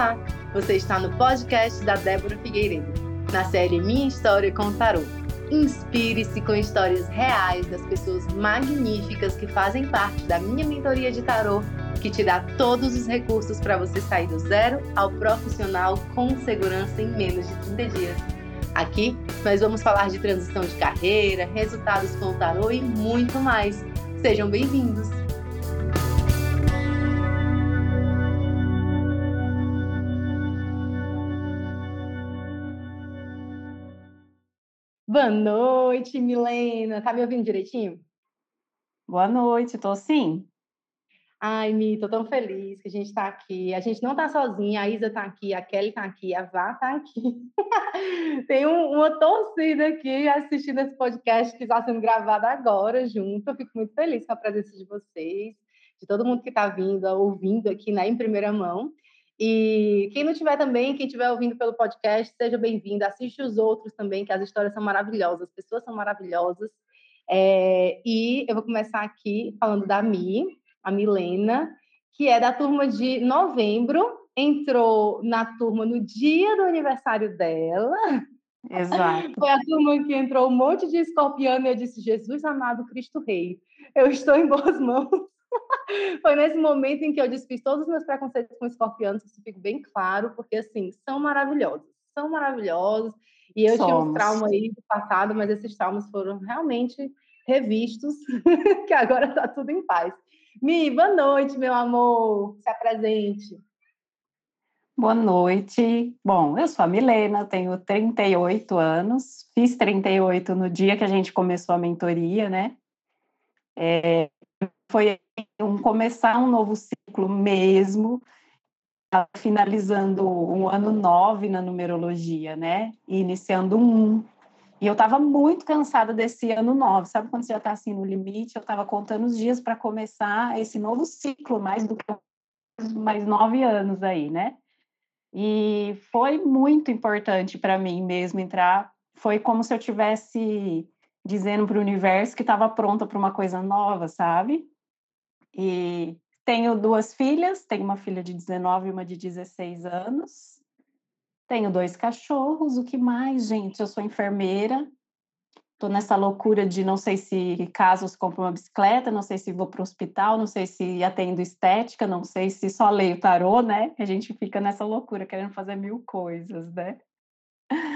Olá, você está no podcast da Débora Figueiredo, na série Minha História com Tarô. Inspire-se com histórias reais das pessoas magníficas que fazem parte da minha mentoria de tarô, que te dá todos os recursos para você sair do zero ao profissional com segurança em menos de 30 dias. Aqui nós vamos falar de transição de carreira, resultados com o tarô e muito mais. Sejam bem-vindos! Boa noite, Milena. Tá me ouvindo direitinho? Boa noite, tô sim. Ai, Mi, tô tão feliz que a gente está aqui. A gente não tá sozinha, a Isa está aqui, a Kelly está aqui, a Vá está aqui. Tem um, uma torcida aqui assistindo esse podcast que está sendo gravado agora junto. Eu fico muito feliz com a presença de vocês, de todo mundo que está vindo, ouvindo aqui né, em primeira mão. E quem não tiver também, quem estiver ouvindo pelo podcast, seja bem-vindo. Assiste os outros também, que as histórias são maravilhosas, as pessoas são maravilhosas. É, e eu vou começar aqui falando da Mi, a Milena, que é da turma de novembro, entrou na turma no dia do aniversário dela. Exato. Foi a turma que entrou um monte de escorpiano e eu disse: Jesus amado Cristo Rei, eu estou em boas mãos. Foi nesse momento em que eu desfiz todos os meus preconceitos com escorpianos, isso fica bem claro, porque assim, são maravilhosos, são maravilhosos. E eu Somos. tinha um trauma aí do passado, mas esses traumas foram realmente revistos, que agora está tudo em paz. Mi, boa noite, meu amor. Se apresente. Boa noite. Bom, eu sou a Milena, tenho 38 anos, fiz 38 no dia que a gente começou a mentoria, né? É, foi um começar um novo ciclo mesmo, finalizando um ano nove na numerologia, né? E iniciando um. E eu estava muito cansada desse ano nove, sabe quando você já está assim no limite? Eu estava contando os dias para começar esse novo ciclo, mais do que mais nove anos aí, né? E foi muito importante para mim mesmo entrar. Foi como se eu tivesse dizendo para o universo que estava pronta para uma coisa nova, sabe? E tenho duas filhas, tenho uma filha de 19 e uma de 16 anos. Tenho dois cachorros, o que mais, gente? Eu sou enfermeira. Estou nessa loucura de não sei se caso compro uma bicicleta, não sei se vou para o hospital, não sei se atendo estética, não sei se só leio tarô, né? A gente fica nessa loucura, querendo fazer mil coisas, né?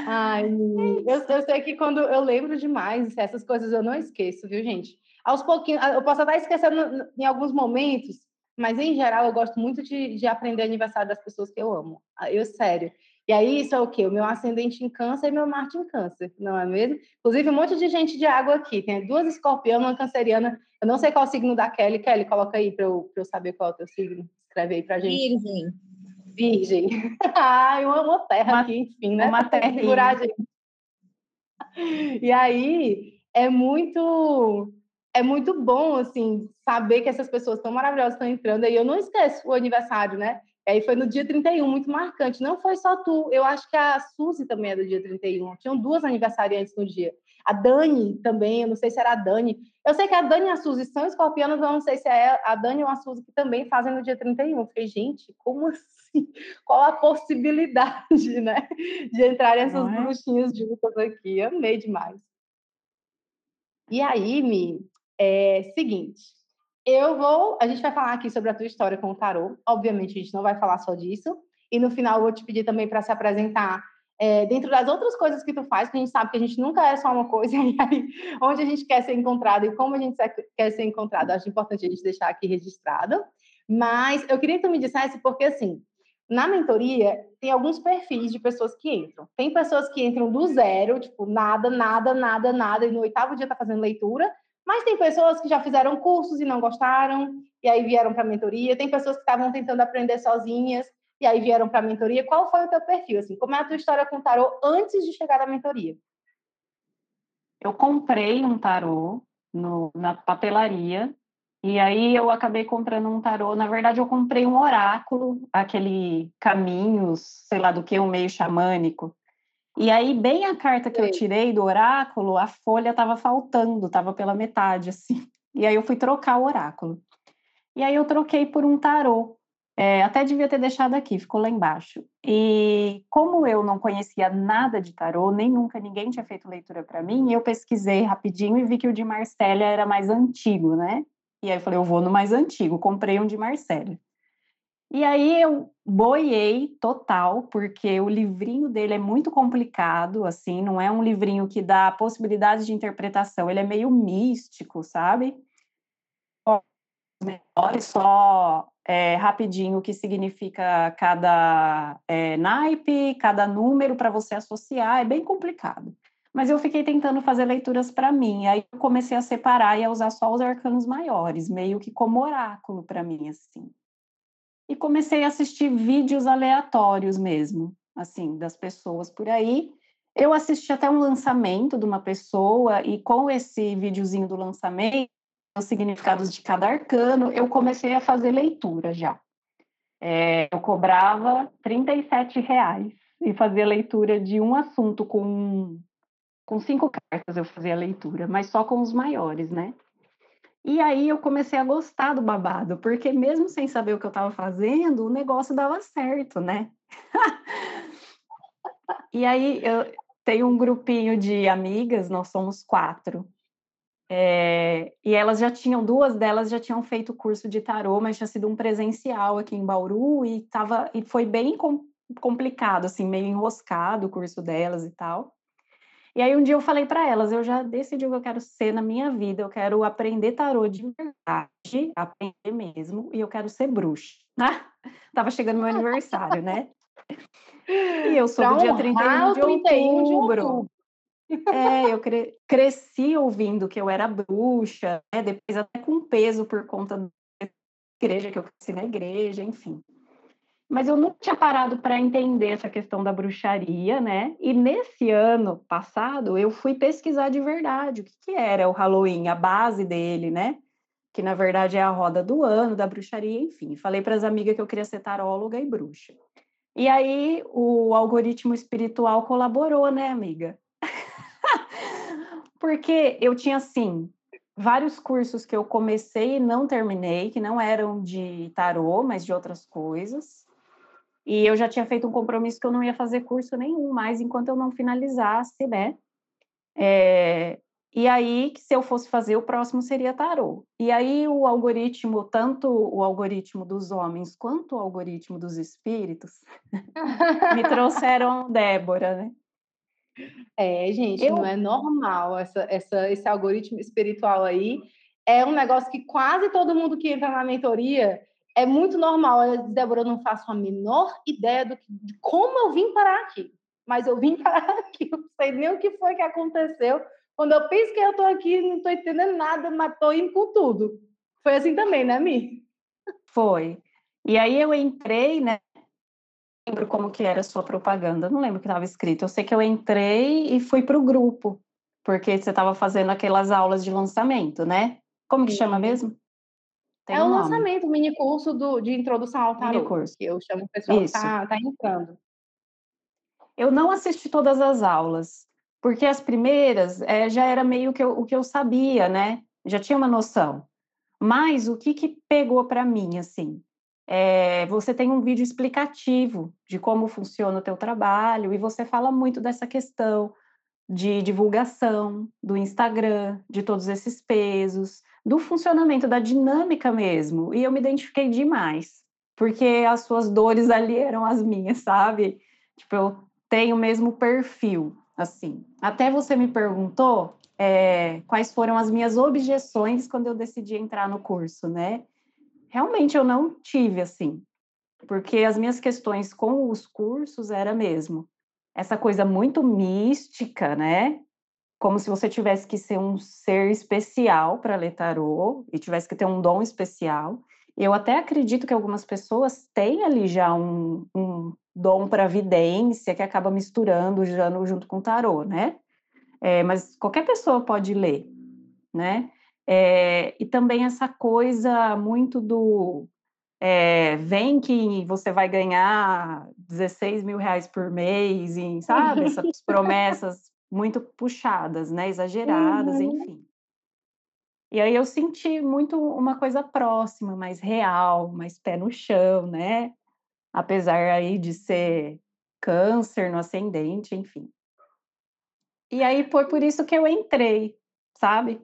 Ai, eu, eu sei que quando eu lembro demais, essas coisas eu não esqueço, viu, gente? aos pouquinhos, eu posso até esquecendo em alguns momentos, mas em geral eu gosto muito de, de aprender aniversário das pessoas que eu amo. Ah, eu, sério. E aí, isso é o quê? O meu ascendente em câncer e meu Marte em câncer, não é mesmo? Inclusive, um monte de gente de água aqui. Tem duas escorpianas, uma canceriana. Eu não sei qual é o signo da Kelly. Kelly, coloca aí para eu, eu saber qual é o teu signo. Escreve aí para gente. Virgem. Virgem. Ai, uma, uma terra uma, aqui, enfim, né? Uma terra. E aí, é muito é muito bom, assim, saber que essas pessoas tão maravilhosas estão entrando. E eu não esqueço o aniversário, né? E aí foi no dia 31, muito marcante. Não foi só tu, eu acho que a Suzy também é do dia 31. Tinham duas aniversariantes no dia. A Dani também, eu não sei se era a Dani. Eu sei que a Dani e a Suzy são escorpianas, eu não sei se é a Dani ou a Suzy que também fazem no dia 31. Eu falei, gente, como assim? Qual a possibilidade, né? De entrarem essas é? bruxinhas juntas aqui. Amei demais. E aí, Mi, é seguinte, eu vou, a gente vai falar aqui sobre a tua história com o tarô. Obviamente, a gente não vai falar só disso. E no final, eu vou te pedir também para se apresentar é, dentro das outras coisas que tu faz, que a gente sabe que a gente nunca é só uma coisa, e aí, onde a gente quer ser encontrado e como a gente quer ser encontrado. Acho importante a gente deixar aqui registrado. Mas eu queria que tu me dissesse, porque assim, na mentoria, tem alguns perfis de pessoas que entram. Tem pessoas que entram do zero, tipo, nada, nada, nada, nada, e no oitavo dia tá fazendo leitura. Mas tem pessoas que já fizeram cursos e não gostaram, e aí vieram para a mentoria. Tem pessoas que estavam tentando aprender sozinhas, e aí vieram para a mentoria. Qual foi o teu perfil? Assim, como é a tua história com o tarô antes de chegar à mentoria? Eu comprei um tarô no, na papelaria, e aí eu acabei comprando um tarô. Na verdade, eu comprei um oráculo, aquele caminhos, sei lá do que, um meio xamânico. E aí, bem a carta que eu tirei do oráculo, a folha estava faltando, estava pela metade, assim. E aí eu fui trocar o oráculo. E aí eu troquei por um tarô. É, até devia ter deixado aqui, ficou lá embaixo. E como eu não conhecia nada de tarô, nem nunca ninguém tinha feito leitura para mim, eu pesquisei rapidinho e vi que o de Marcélia era mais antigo, né? E aí eu falei, eu vou no mais antigo, comprei um de Marcélia. E aí eu boiei total, porque o livrinho dele é muito complicado, assim, não é um livrinho que dá possibilidades de interpretação, ele é meio místico, sabe? Menores só é, rapidinho o que significa cada é, naipe, cada número para você associar, é bem complicado. Mas eu fiquei tentando fazer leituras para mim, aí eu comecei a separar e a usar só os arcanos maiores, meio que como oráculo para mim, assim e comecei a assistir vídeos aleatórios mesmo, assim, das pessoas por aí. Eu assisti até um lançamento de uma pessoa e com esse videozinho do lançamento, os significados de cada arcano, eu comecei a fazer leitura já. É, eu cobrava 37 reais e fazia leitura de um assunto com, com cinco cartas eu fazia a leitura, mas só com os maiores, né? E aí eu comecei a gostar do babado, porque mesmo sem saber o que eu estava fazendo, o negócio dava certo, né? e aí eu tenho um grupinho de amigas, nós somos quatro. É, e elas já tinham, duas delas já tinham feito curso de tarô, mas tinha sido um presencial aqui em Bauru e, tava, e foi bem com, complicado, assim, meio enroscado o curso delas e tal. E aí um dia eu falei para elas, eu já decidi o que eu quero ser na minha vida, eu quero aprender tarô de verdade, aprender mesmo, e eu quero ser bruxa. Tava chegando meu aniversário, né? E eu sou do dia 31 de, 31 de outubro. É, eu cre cresci ouvindo que eu era bruxa, né? depois até com peso por conta da igreja, que eu cresci na igreja, enfim. Mas eu nunca tinha parado para entender essa questão da bruxaria, né? E nesse ano passado eu fui pesquisar de verdade o que, que era o Halloween, a base dele, né? Que na verdade é a roda do ano da bruxaria, enfim. Falei para as amigas que eu queria ser taróloga e bruxa. E aí o algoritmo espiritual colaborou, né, amiga? Porque eu tinha assim, vários cursos que eu comecei e não terminei, que não eram de tarô, mas de outras coisas. E eu já tinha feito um compromisso que eu não ia fazer curso nenhum mais enquanto eu não finalizasse, né? É, e aí, se eu fosse fazer, o próximo seria tarô. E aí, o algoritmo, tanto o algoritmo dos homens quanto o algoritmo dos espíritos, me trouxeram Débora, né? É, gente, eu... não é normal essa, essa, esse algoritmo espiritual aí. É um negócio que quase todo mundo que entra na mentoria é muito normal. Ela diz, Débora, eu não faço a menor ideia do que, de como eu vim parar aqui. Mas eu vim parar aqui, eu não sei nem o que foi que aconteceu. Quando eu penso que eu estou aqui, não estou entendendo nada, mas estou indo com tudo. Foi assim também, né, Mi? Foi. E aí eu entrei, né? Não lembro como que era a sua propaganda, não lembro o que estava escrito. Eu sei que eu entrei e fui para o grupo, porque você estava fazendo aquelas aulas de lançamento, né? Como que Sim. chama mesmo? Tem é o um lançamento, o mini curso do, de introdução ao curso. que eu chamo o pessoal que está tá entrando. Eu não assisti todas as aulas, porque as primeiras é, já era meio que eu, o que eu sabia, né? Já tinha uma noção. Mas o que, que pegou para mim, assim? É, você tem um vídeo explicativo de como funciona o teu trabalho e você fala muito dessa questão de divulgação do Instagram, de todos esses pesos, do funcionamento, da dinâmica mesmo. E eu me identifiquei demais, porque as suas dores ali eram as minhas, sabe? Tipo, eu tenho o mesmo perfil, assim. Até você me perguntou é, quais foram as minhas objeções quando eu decidi entrar no curso, né? Realmente eu não tive, assim, porque as minhas questões com os cursos era mesmo essa coisa muito mística, né? Como se você tivesse que ser um ser especial para ler tarô e tivesse que ter um dom especial. Eu até acredito que algumas pessoas têm ali já um, um dom para vidência que acaba misturando já no, junto com o tarô, né? É, mas qualquer pessoa pode ler, né? É, e também essa coisa muito do é, vem que você vai ganhar 16 mil reais por mês, e, sabe? Essas promessas muito puxadas, né, exageradas, uhum. enfim. E aí eu senti muito uma coisa próxima, mais real, mais pé no chão, né? Apesar aí de ser câncer no ascendente, enfim. E aí foi por isso que eu entrei, sabe?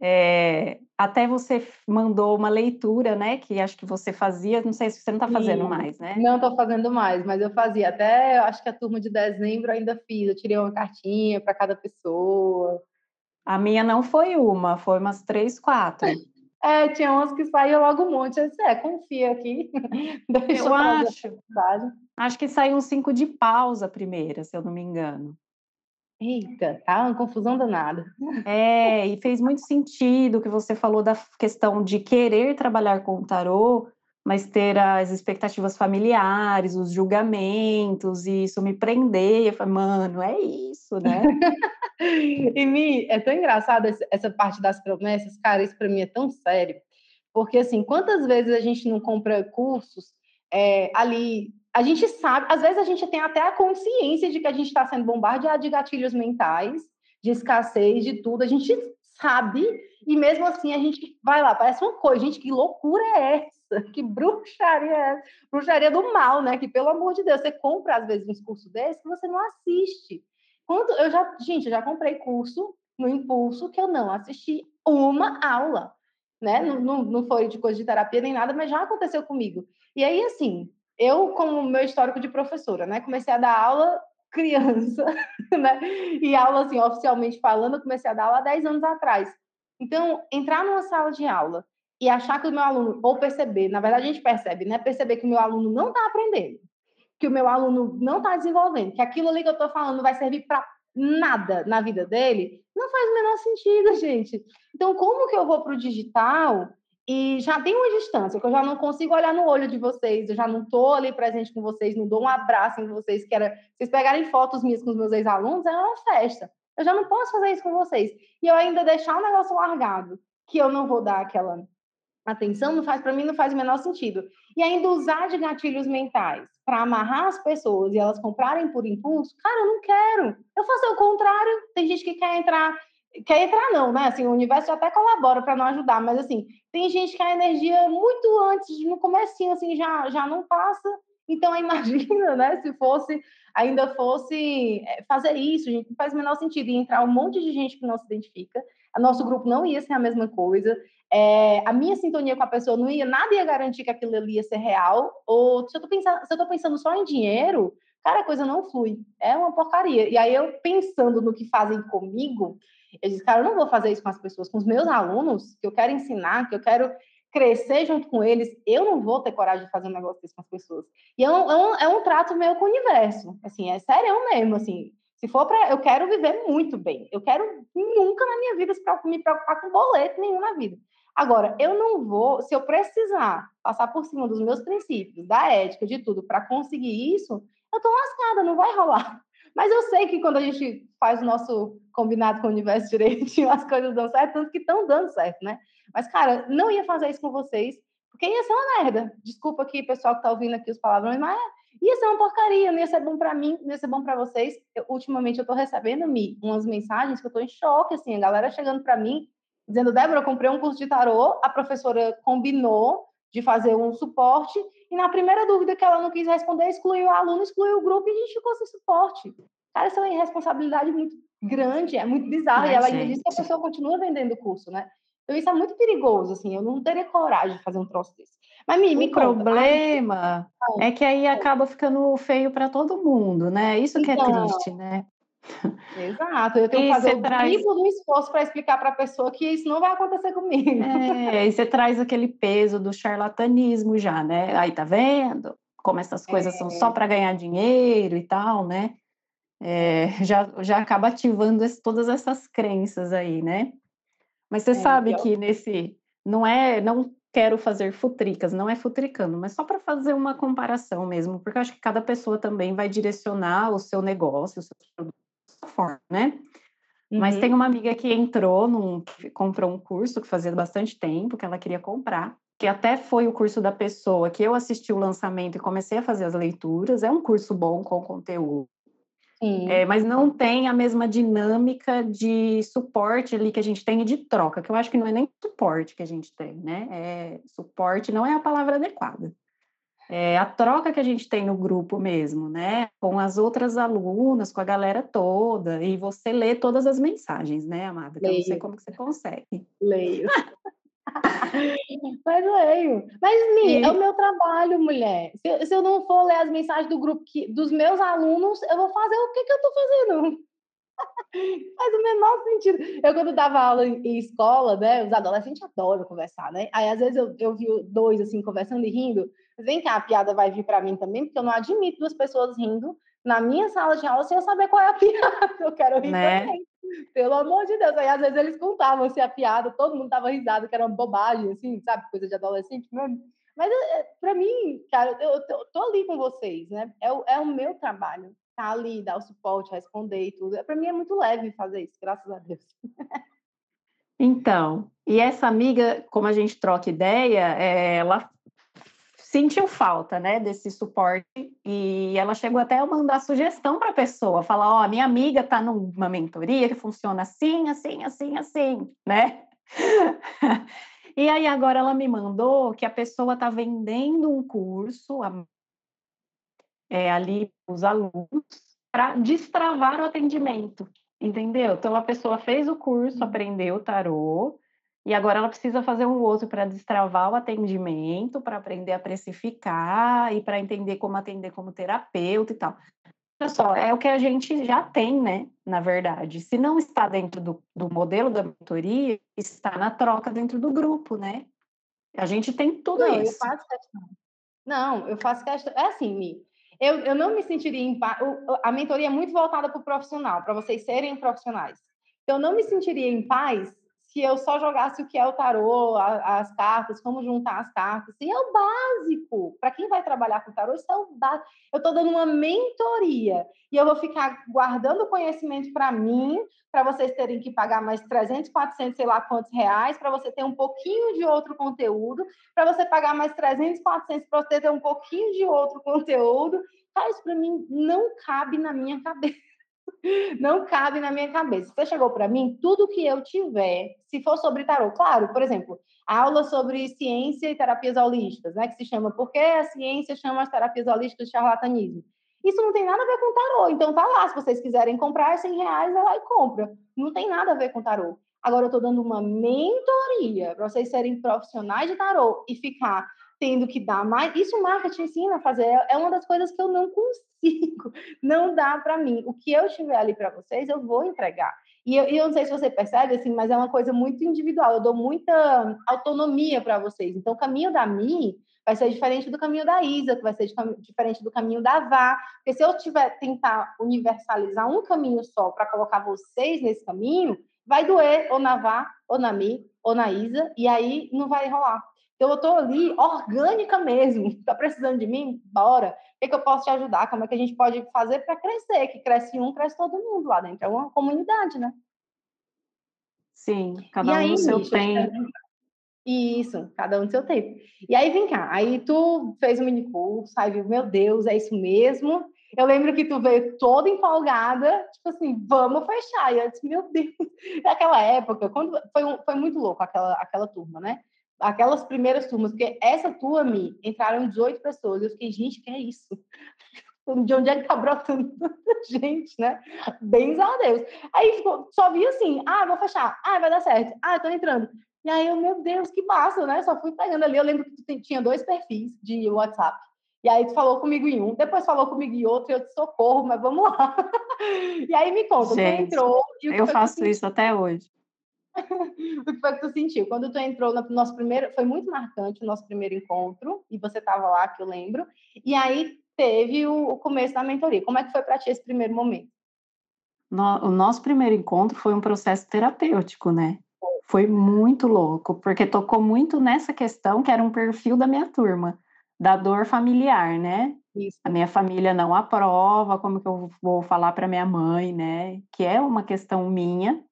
É, até você mandou uma leitura, né? Que acho que você fazia, não sei se você não está fazendo mais, né? Não estou fazendo mais, mas eu fazia. Até acho que a turma de dezembro ainda fiz. Eu tirei uma cartinha para cada pessoa. A minha não foi uma, foi umas três, quatro. É, tinha umas que saíam logo um monte. Eu disse, é, confia aqui. Deixa eu, eu acho. Acho que saiu um cinco de pausa primeira, se eu não me engano. Eita, tá uma confusão danada. É, e fez muito sentido o que você falou da questão de querer trabalhar com o tarô, mas ter as expectativas familiares, os julgamentos, e isso me prender. Eu falei, mano, é isso, né? e Mi, é tão engraçado essa parte das promessas, cara, isso para mim é tão sério. Porque, assim, quantas vezes a gente não compra cursos é, ali a gente sabe, às vezes a gente tem até a consciência de que a gente está sendo bombardeado de gatilhos mentais, de escassez, de tudo. A gente sabe, e mesmo assim a gente vai lá, parece uma coisa, gente, que loucura é essa? Que bruxaria é essa? Bruxaria do mal, né? Que pelo amor de Deus, você compra às vezes um curso desse que você não assiste. Quando eu já, gente, eu já comprei curso no impulso que eu não assisti uma aula, né? Não, não, não foi de coisa de terapia nem nada, mas já aconteceu comigo. E aí, assim, eu, como meu histórico de professora, né, comecei a dar aula criança, né, e aula, assim, oficialmente falando, comecei a dar aula há 10 anos atrás. Então, entrar numa sala de aula e achar que o meu aluno, ou perceber, na verdade a gente percebe, né, perceber que o meu aluno não está aprendendo, que o meu aluno não está desenvolvendo, que aquilo ali que eu estou falando vai servir para nada na vida dele, não faz o menor sentido, gente. Então, como que eu vou para o digital e já tem uma distância, que eu já não consigo olhar no olho de vocês, eu já não estou ali presente com vocês, não dou um abraço em vocês, que era, vocês pegarem fotos minhas com os meus ex-alunos, era uma festa. Eu já não posso fazer isso com vocês. E eu ainda deixar o negócio largado, que eu não vou dar aquela atenção, não faz para mim não faz o menor sentido. E ainda usar de gatilhos mentais para amarrar as pessoas e elas comprarem por impulso, cara, eu não quero. Eu faço o contrário. Tem gente que quer entrar quer entrar não, né? Assim, o universo até colabora para não ajudar, mas assim, tem gente que a energia muito antes, no comecinho, assim, já, já não passa. Então, imagina, né? Se fosse, ainda fosse eh, fazer isso, gente, não faz o menor sentido. Entrar um monte de gente que não se identifica. O nosso grupo não ia ser a mesma coisa. É, a minha sintonia com a pessoa não ia, nada ia garantir que aquilo ali ia ser real. Ou se eu tô pensando, se eu tô pensando só em dinheiro, cara, a coisa não flui. É uma porcaria. E aí eu pensando no que fazem comigo, eu disse, cara, eu não vou fazer isso com as pessoas, com os meus alunos, que eu quero ensinar, que eu quero crescer junto com eles, eu não vou ter coragem de fazer um negócio desse com as pessoas. E é um, é um, é um trato meio com o universo, assim, é sério mesmo, assim, se for para, eu quero viver muito bem, eu quero nunca na minha vida me preocupar com boleto nenhum na vida. Agora, eu não vou, se eu precisar passar por cima dos meus princípios, da ética, de tudo, para conseguir isso, eu tô lascada, não vai rolar. Mas eu sei que quando a gente faz o nosso combinado com o universo direitinho, as coisas dão certo, tanto que estão dando certo, né? Mas, cara, não ia fazer isso com vocês, porque ia ser uma merda. Desculpa aqui, pessoal que tá ouvindo aqui os palavrões, mas ia ser uma porcaria, não ia ser bom para mim, não ia ser bom para vocês. Eu, ultimamente eu tô recebendo me umas mensagens que eu tô em choque, assim, a galera chegando para mim, dizendo, Débora, eu comprei um curso de tarô, a professora combinou de fazer um suporte, e na primeira dúvida que ela não quis responder, excluiu o aluno, excluiu o grupo e a gente ficou sem suporte. Cara, isso é uma irresponsabilidade muito grande, é muito bizarro. e ela ainda disse que a pessoa continua vendendo o curso, né? Então isso é muito perigoso, assim, eu não teria coragem de fazer um troço desse. Mas me, me o conta, problema é que aí acaba ficando feio para todo mundo, né? Isso que é então, triste, né? Exato, eu tenho que fazer o traz... triplo do esforço para explicar para a pessoa que isso não vai acontecer comigo. É, e você traz aquele peso do charlatanismo já, né? Aí tá vendo como essas coisas é. são só para ganhar dinheiro e tal, né? É, já, já acaba ativando esse, todas essas crenças aí, né? Mas você é, sabe que nesse não é, não quero fazer futricas, não é futricando, mas só para fazer uma comparação mesmo, porque eu acho que cada pessoa também vai direcionar o seu negócio, o seu produto forma, né? Uhum. Mas tem uma amiga que entrou, num, comprou um curso que fazia bastante tempo que ela queria comprar, que até foi o curso da pessoa que eu assisti o lançamento e comecei a fazer as leituras. É um curso bom com conteúdo. é, mas não tem a mesma dinâmica de suporte ali que a gente tem e de troca, que eu acho que não é nem suporte que a gente tem, né? É, suporte não é a palavra adequada. É a troca que a gente tem no grupo mesmo, né? Com as outras alunas, com a galera toda, e você lê todas as mensagens, né, amada? Que eu não sei como que você consegue. Leio. Mas leio. Mas, Mi, e... é o meu trabalho, mulher. Se, se, eu não for ler as mensagens do grupo que, dos meus alunos, eu vou fazer o que, que eu estou fazendo? Faz o menor sentido. Eu, quando dava aula em, escola, né? Os adolescentes adoram conversar, né? Aí, às vezes, eu, eu vi dois, assim, conversando e rindo. Vem cá, a piada vai vir para mim também, porque eu não admito duas pessoas rindo na minha sala de aula sem eu saber qual é a piada. Eu quero rir né? também. Pelo amor de Deus. Aí, às vezes, eles contavam assim, a piada, todo mundo tava risado, que era uma bobagem, assim, sabe? Coisa de adolescente mesmo. Mas, é, é, para mim, cara, eu, eu tô ali com vocês, né? É o, é o meu trabalho. Tá ali, dar o suporte, responder e tudo. Para mim é muito leve fazer isso, graças a Deus. Então, e essa amiga, como a gente troca ideia, é, ela sentiu falta, né, desse suporte e ela chegou até a mandar sugestão para a pessoa, falar, ó, oh, minha amiga está numa mentoria que funciona assim, assim, assim, assim, né? e aí agora ela me mandou que a pessoa está vendendo um curso é, ali os alunos para destravar o atendimento, entendeu? Então a pessoa fez o curso, uhum. aprendeu o tarô, e agora ela precisa fazer um outro para destravar o atendimento, para aprender a precificar e para entender como atender como terapeuta e tal. Olha só, é o que a gente já tem, né? Na verdade. Se não está dentro do, do modelo da mentoria, está na troca dentro do grupo, né? A gente tem tudo não, isso. Eu faço questão. Não, eu faço questão. É assim, Mi. Eu, eu não me sentiria em paz. A mentoria é muito voltada para o profissional, para vocês serem profissionais. Eu não me sentiria em paz se eu só jogasse o que é o tarô, a, as cartas, como juntar as cartas. E é o básico. Para quem vai trabalhar com tarô, isso é o básico. Eu estou dando uma mentoria e eu vou ficar guardando conhecimento para mim, para vocês terem que pagar mais 300, 400, sei lá quantos reais, para você ter um pouquinho de outro conteúdo, para você pagar mais 300, 400 para você ter um pouquinho de outro conteúdo. Cara, isso para mim não cabe na minha cabeça não cabe na minha cabeça. Você chegou para mim, tudo que eu tiver, se for sobre tarô, claro, por exemplo, aula sobre ciência e terapias holísticas, né, que se chama Por que a ciência chama as terapias holísticas de charlatanismo? Isso não tem nada a ver com tarô, então tá lá, se vocês quiserem comprar 100 reais, vai lá e compra. Não tem nada a ver com tarô. Agora eu estou dando uma mentoria para vocês serem profissionais de tarô e ficar tendo que dar mais. Isso o marketing ensina a fazer. É uma das coisas que eu não consigo. Não dá para mim. O que eu tiver ali para vocês, eu vou entregar. E eu, eu, não sei se você percebe, assim, mas é uma coisa muito individual. Eu dou muita autonomia para vocês. Então, o caminho da Mi vai ser diferente do caminho da Isa, que vai ser diferente do caminho da Vá. Porque se eu tiver tentar universalizar um caminho só para colocar vocês nesse caminho, vai doer ou na Vá, ou na Mi, ou na Isa, e aí não vai rolar. Então, eu estou ali orgânica mesmo. Está precisando de mim? Bora. O que, que, eu posso te ajudar? Como é que a gente pode fazer para crescer? Que cresce um, cresce todo mundo lá dentro. É uma comunidade, né? Sim, cada e um aí, no seu tempo. Isso, cada um no seu tempo. E aí, vem cá. Aí tu fez um mini curso, aí viu, meu Deus, é isso mesmo. Eu lembro que tu veio toda empolgada, tipo assim, vamos fechar. E eu disse, meu Deus. Naquela época, quando foi, um, foi muito louco aquela, aquela turma, né? Aquelas primeiras turmas, porque essa turma, me entraram 18 pessoas. Eu fiquei, gente, que é isso? De onde é que tá brotando tanta gente, né? Bens a Deus. Aí ficou, só vi assim, ah, vou fechar, ah, vai dar certo, ah, tô entrando. E aí eu, meu Deus, que massa, né? Só fui pegando ali. Eu lembro que tu tinha dois perfis de WhatsApp. E aí tu falou comigo em um, depois falou comigo em outro, e eu te socorro, mas vamos lá. e aí me conta, Gente, tu entrou. eu faço isso até hoje. o que foi que tu sentiu? Quando tu entrou no nosso primeiro, foi muito marcante o nosso primeiro encontro, e você estava lá, que eu lembro, e aí teve o, o começo da mentoria. Como é que foi para ti esse primeiro momento? No, o nosso primeiro encontro foi um processo terapêutico, né? Foi muito louco, porque tocou muito nessa questão que era um perfil da minha turma, da dor familiar, né? Isso. A minha família não aprova, como que eu vou falar para minha mãe, né? Que é uma questão minha,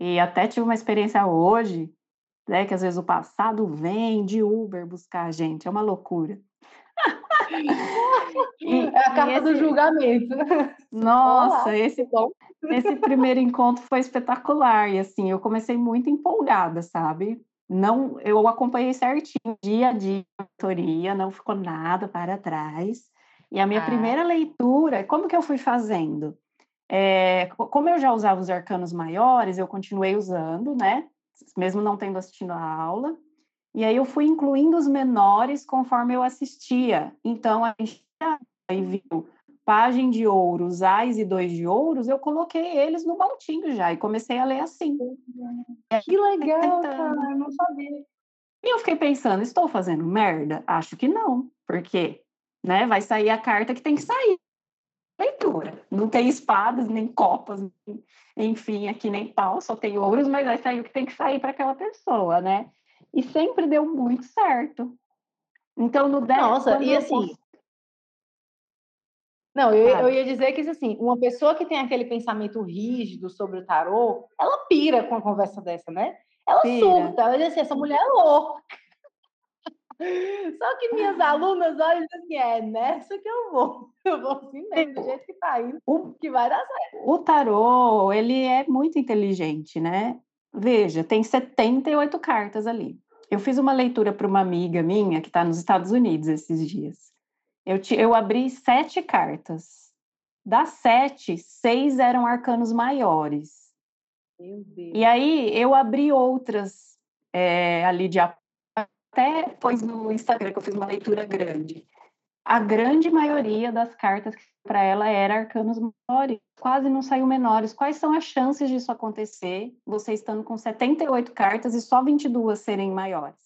e até tive uma experiência hoje, né, que às vezes o passado vem de Uber buscar a gente, é uma loucura. E, é a carta esse... do julgamento. Nossa, Olá, esse, esse primeiro encontro foi espetacular. E assim, eu comecei muito empolgada, sabe? Não, eu acompanhei certinho, dia a dia, a mentoria, não ficou nada para trás. E a minha ah. primeira leitura, como que eu fui fazendo? É, como eu já usava os arcanos maiores, eu continuei usando, né? Mesmo não tendo assistido a aula. E aí eu fui incluindo os menores conforme eu assistia. Então, a gente aí viu página de ouros, ais e dois de ouros, eu coloquei eles no montinho já e comecei a ler assim. Que legal, cara, eu não sabia. E eu fiquei pensando, estou fazendo merda? Acho que não, porque né, vai sair a carta que tem que sair. Leitura. Não tem espadas, nem copas, enfim, aqui nem pau, só tem ouros, mas vai sair o que tem que sair para aquela pessoa, né? E sempre deu muito certo. Então, no 10. Nossa, e assim, não, eu, eu, ia dizer que assim, uma pessoa que tem aquele pensamento rígido sobre o tarô, ela pira com uma conversa dessa, né? Ela pira. surta, ela diz assim, essa mulher é louca. Só que minhas alunas olham e dizem assim, é nessa que eu vou. Eu vou assim mesmo, do jeito que tá indo, o, que vai dar certo. O tarô, ele é muito inteligente, né? Veja, tem 78 cartas ali. Eu fiz uma leitura para uma amiga minha que está nos Estados Unidos esses dias. Eu, te, eu abri sete cartas. Das sete, seis eram arcanos maiores. Meu Deus. E aí eu abri outras é, ali de até pôs no Instagram que eu fiz uma leitura grande. A grande maioria das cartas para ela era arcanos maiores, quase não saiu menores. Quais são as chances disso acontecer? Você estando com 78 cartas e só 22 serem maiores,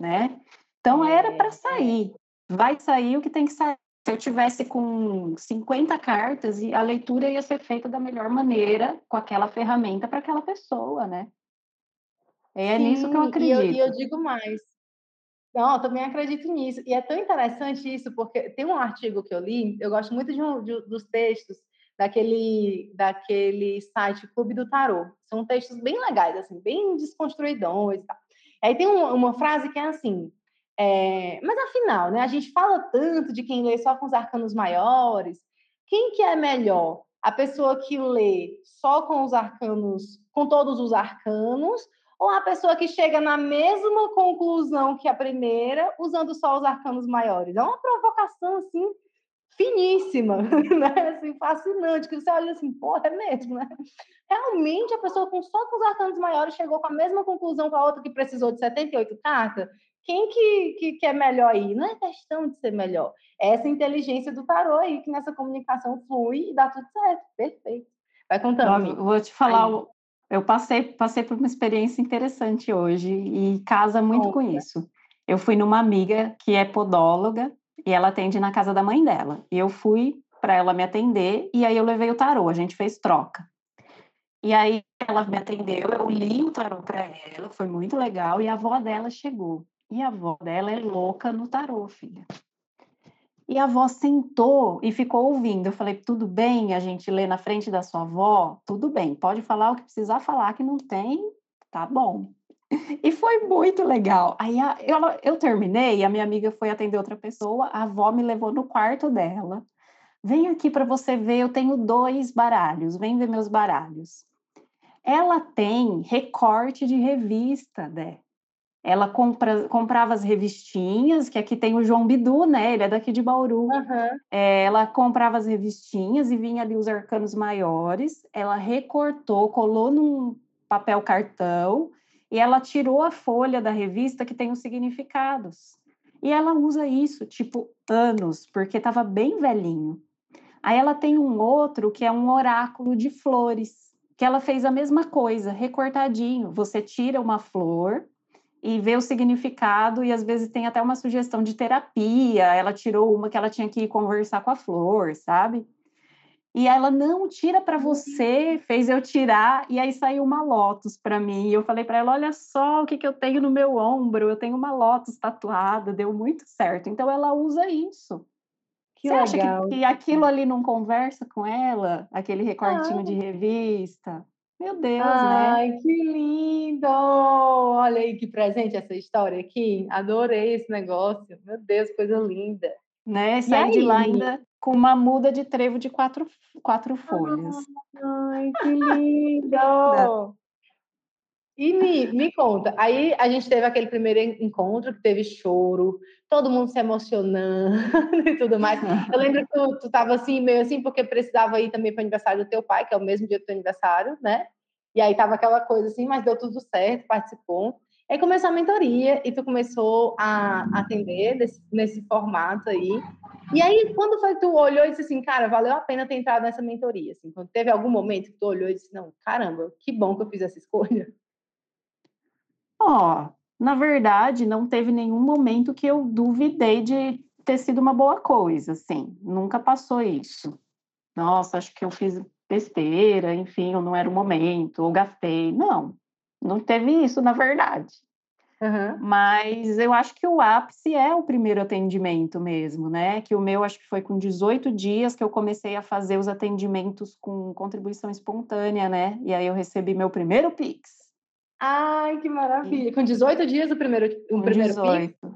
né? Então era para é, é. sair vai sair o que tem que sair. Se eu tivesse com 50 cartas, a leitura ia ser feita da melhor maneira, com aquela ferramenta para aquela pessoa, né? É Sim, nisso que eu acredito. E eu, e eu digo mais. Não, eu também acredito nisso. E é tão interessante isso, porque tem um artigo que eu li, eu gosto muito de, um, de dos textos daquele, daquele site Clube do Tarô. São textos bem legais, assim, bem desconstruidões e tal. Aí tem um, uma frase que é assim: é, mas afinal, né, a gente fala tanto de quem lê só com os arcanos maiores. Quem que é melhor? A pessoa que lê só com os arcanos, com todos os arcanos, ou a pessoa que chega na mesma conclusão que a primeira, usando só os arcanos maiores? É uma provocação assim finíssima, né? Assim, fascinante, que você olha assim, porra, é mesmo, né? Realmente a pessoa com só com os arcanos maiores chegou com a mesma conclusão que a outra que precisou de 78 cartas? quem que, que, que, é melhor aí? Não é questão de ser melhor. É essa inteligência do tarô aí, que nessa comunicação flui e dá tudo certo. Perfeito. Vai contando. Vou te falar, aí. Eu passei, passei por uma experiência interessante hoje e casa muito com isso. Eu fui numa amiga que é podóloga e ela atende na casa da mãe dela. E eu fui para ela me atender e aí eu levei o tarô, a gente fez troca. E aí ela me atendeu, eu li o tarô para ela, foi muito legal e a avó dela chegou. E a avó dela é louca no tarô, filha. E a avó sentou e ficou ouvindo. Eu falei, tudo bem a gente ler na frente da sua avó? Tudo bem, pode falar o que precisar falar, que não tem, tá bom. E foi muito legal. Aí a, eu, eu terminei, a minha amiga foi atender outra pessoa, a avó me levou no quarto dela. Vem aqui para você ver, eu tenho dois baralhos, vem ver meus baralhos. Ela tem recorte de revista, né? Ela compra, comprava as revistinhas, que aqui tem o João Bidu, né? Ele é daqui de Bauru. Uhum. É, ela comprava as revistinhas e vinha ali os arcanos maiores. Ela recortou, colou num papel cartão e ela tirou a folha da revista que tem os significados. E ela usa isso, tipo, anos, porque estava bem velhinho. Aí ela tem um outro que é um oráculo de flores, que ela fez a mesma coisa, recortadinho. Você tira uma flor, e vê o significado e às vezes tem até uma sugestão de terapia. Ela tirou uma que ela tinha que ir conversar com a flor, sabe? E ela não tira para você, fez eu tirar e aí saiu uma lotus para mim. E eu falei para ela, olha só o que, que eu tenho no meu ombro, eu tenho uma lotus tatuada, deu muito certo. Então ela usa isso. Que você legal. acha que, que, aquilo ali não conversa com ela? Aquele recortinho de revista? Meu Deus, Ai, né? que lindo! Olha aí que presente essa história aqui. Adorei esse negócio. Meu Deus, coisa linda. né? Saí de lá ainda com uma muda de trevo de quatro, quatro folhas. Ai, que lindo! E me, me conta, aí a gente teve aquele primeiro encontro que teve choro, todo mundo se emocionando e tudo mais. Eu lembro que tu, tu tava assim, meio assim, porque precisava ir também para o aniversário do teu pai, que é o mesmo dia do teu aniversário, né? E aí tava aquela coisa assim, mas deu tudo certo, participou. Aí começou a mentoria e tu começou a atender desse, nesse formato aí. E aí, quando foi que tu olhou e disse assim, cara, valeu a pena ter entrado nessa mentoria? Assim, teve algum momento que tu olhou e disse, não, caramba, que bom que eu fiz essa escolha. Ó, oh, na verdade, não teve nenhum momento que eu duvidei de ter sido uma boa coisa, assim, nunca passou isso. Nossa, acho que eu fiz besteira, enfim, não era o momento, ou gastei. Não, não teve isso, na verdade. Uhum. Mas eu acho que o ápice é o primeiro atendimento mesmo, né? Que o meu acho que foi com 18 dias que eu comecei a fazer os atendimentos com contribuição espontânea, né? E aí eu recebi meu primeiro Pix. Ai, que maravilha! Com 18 dias o primeiro, o primeiro 18. Pix?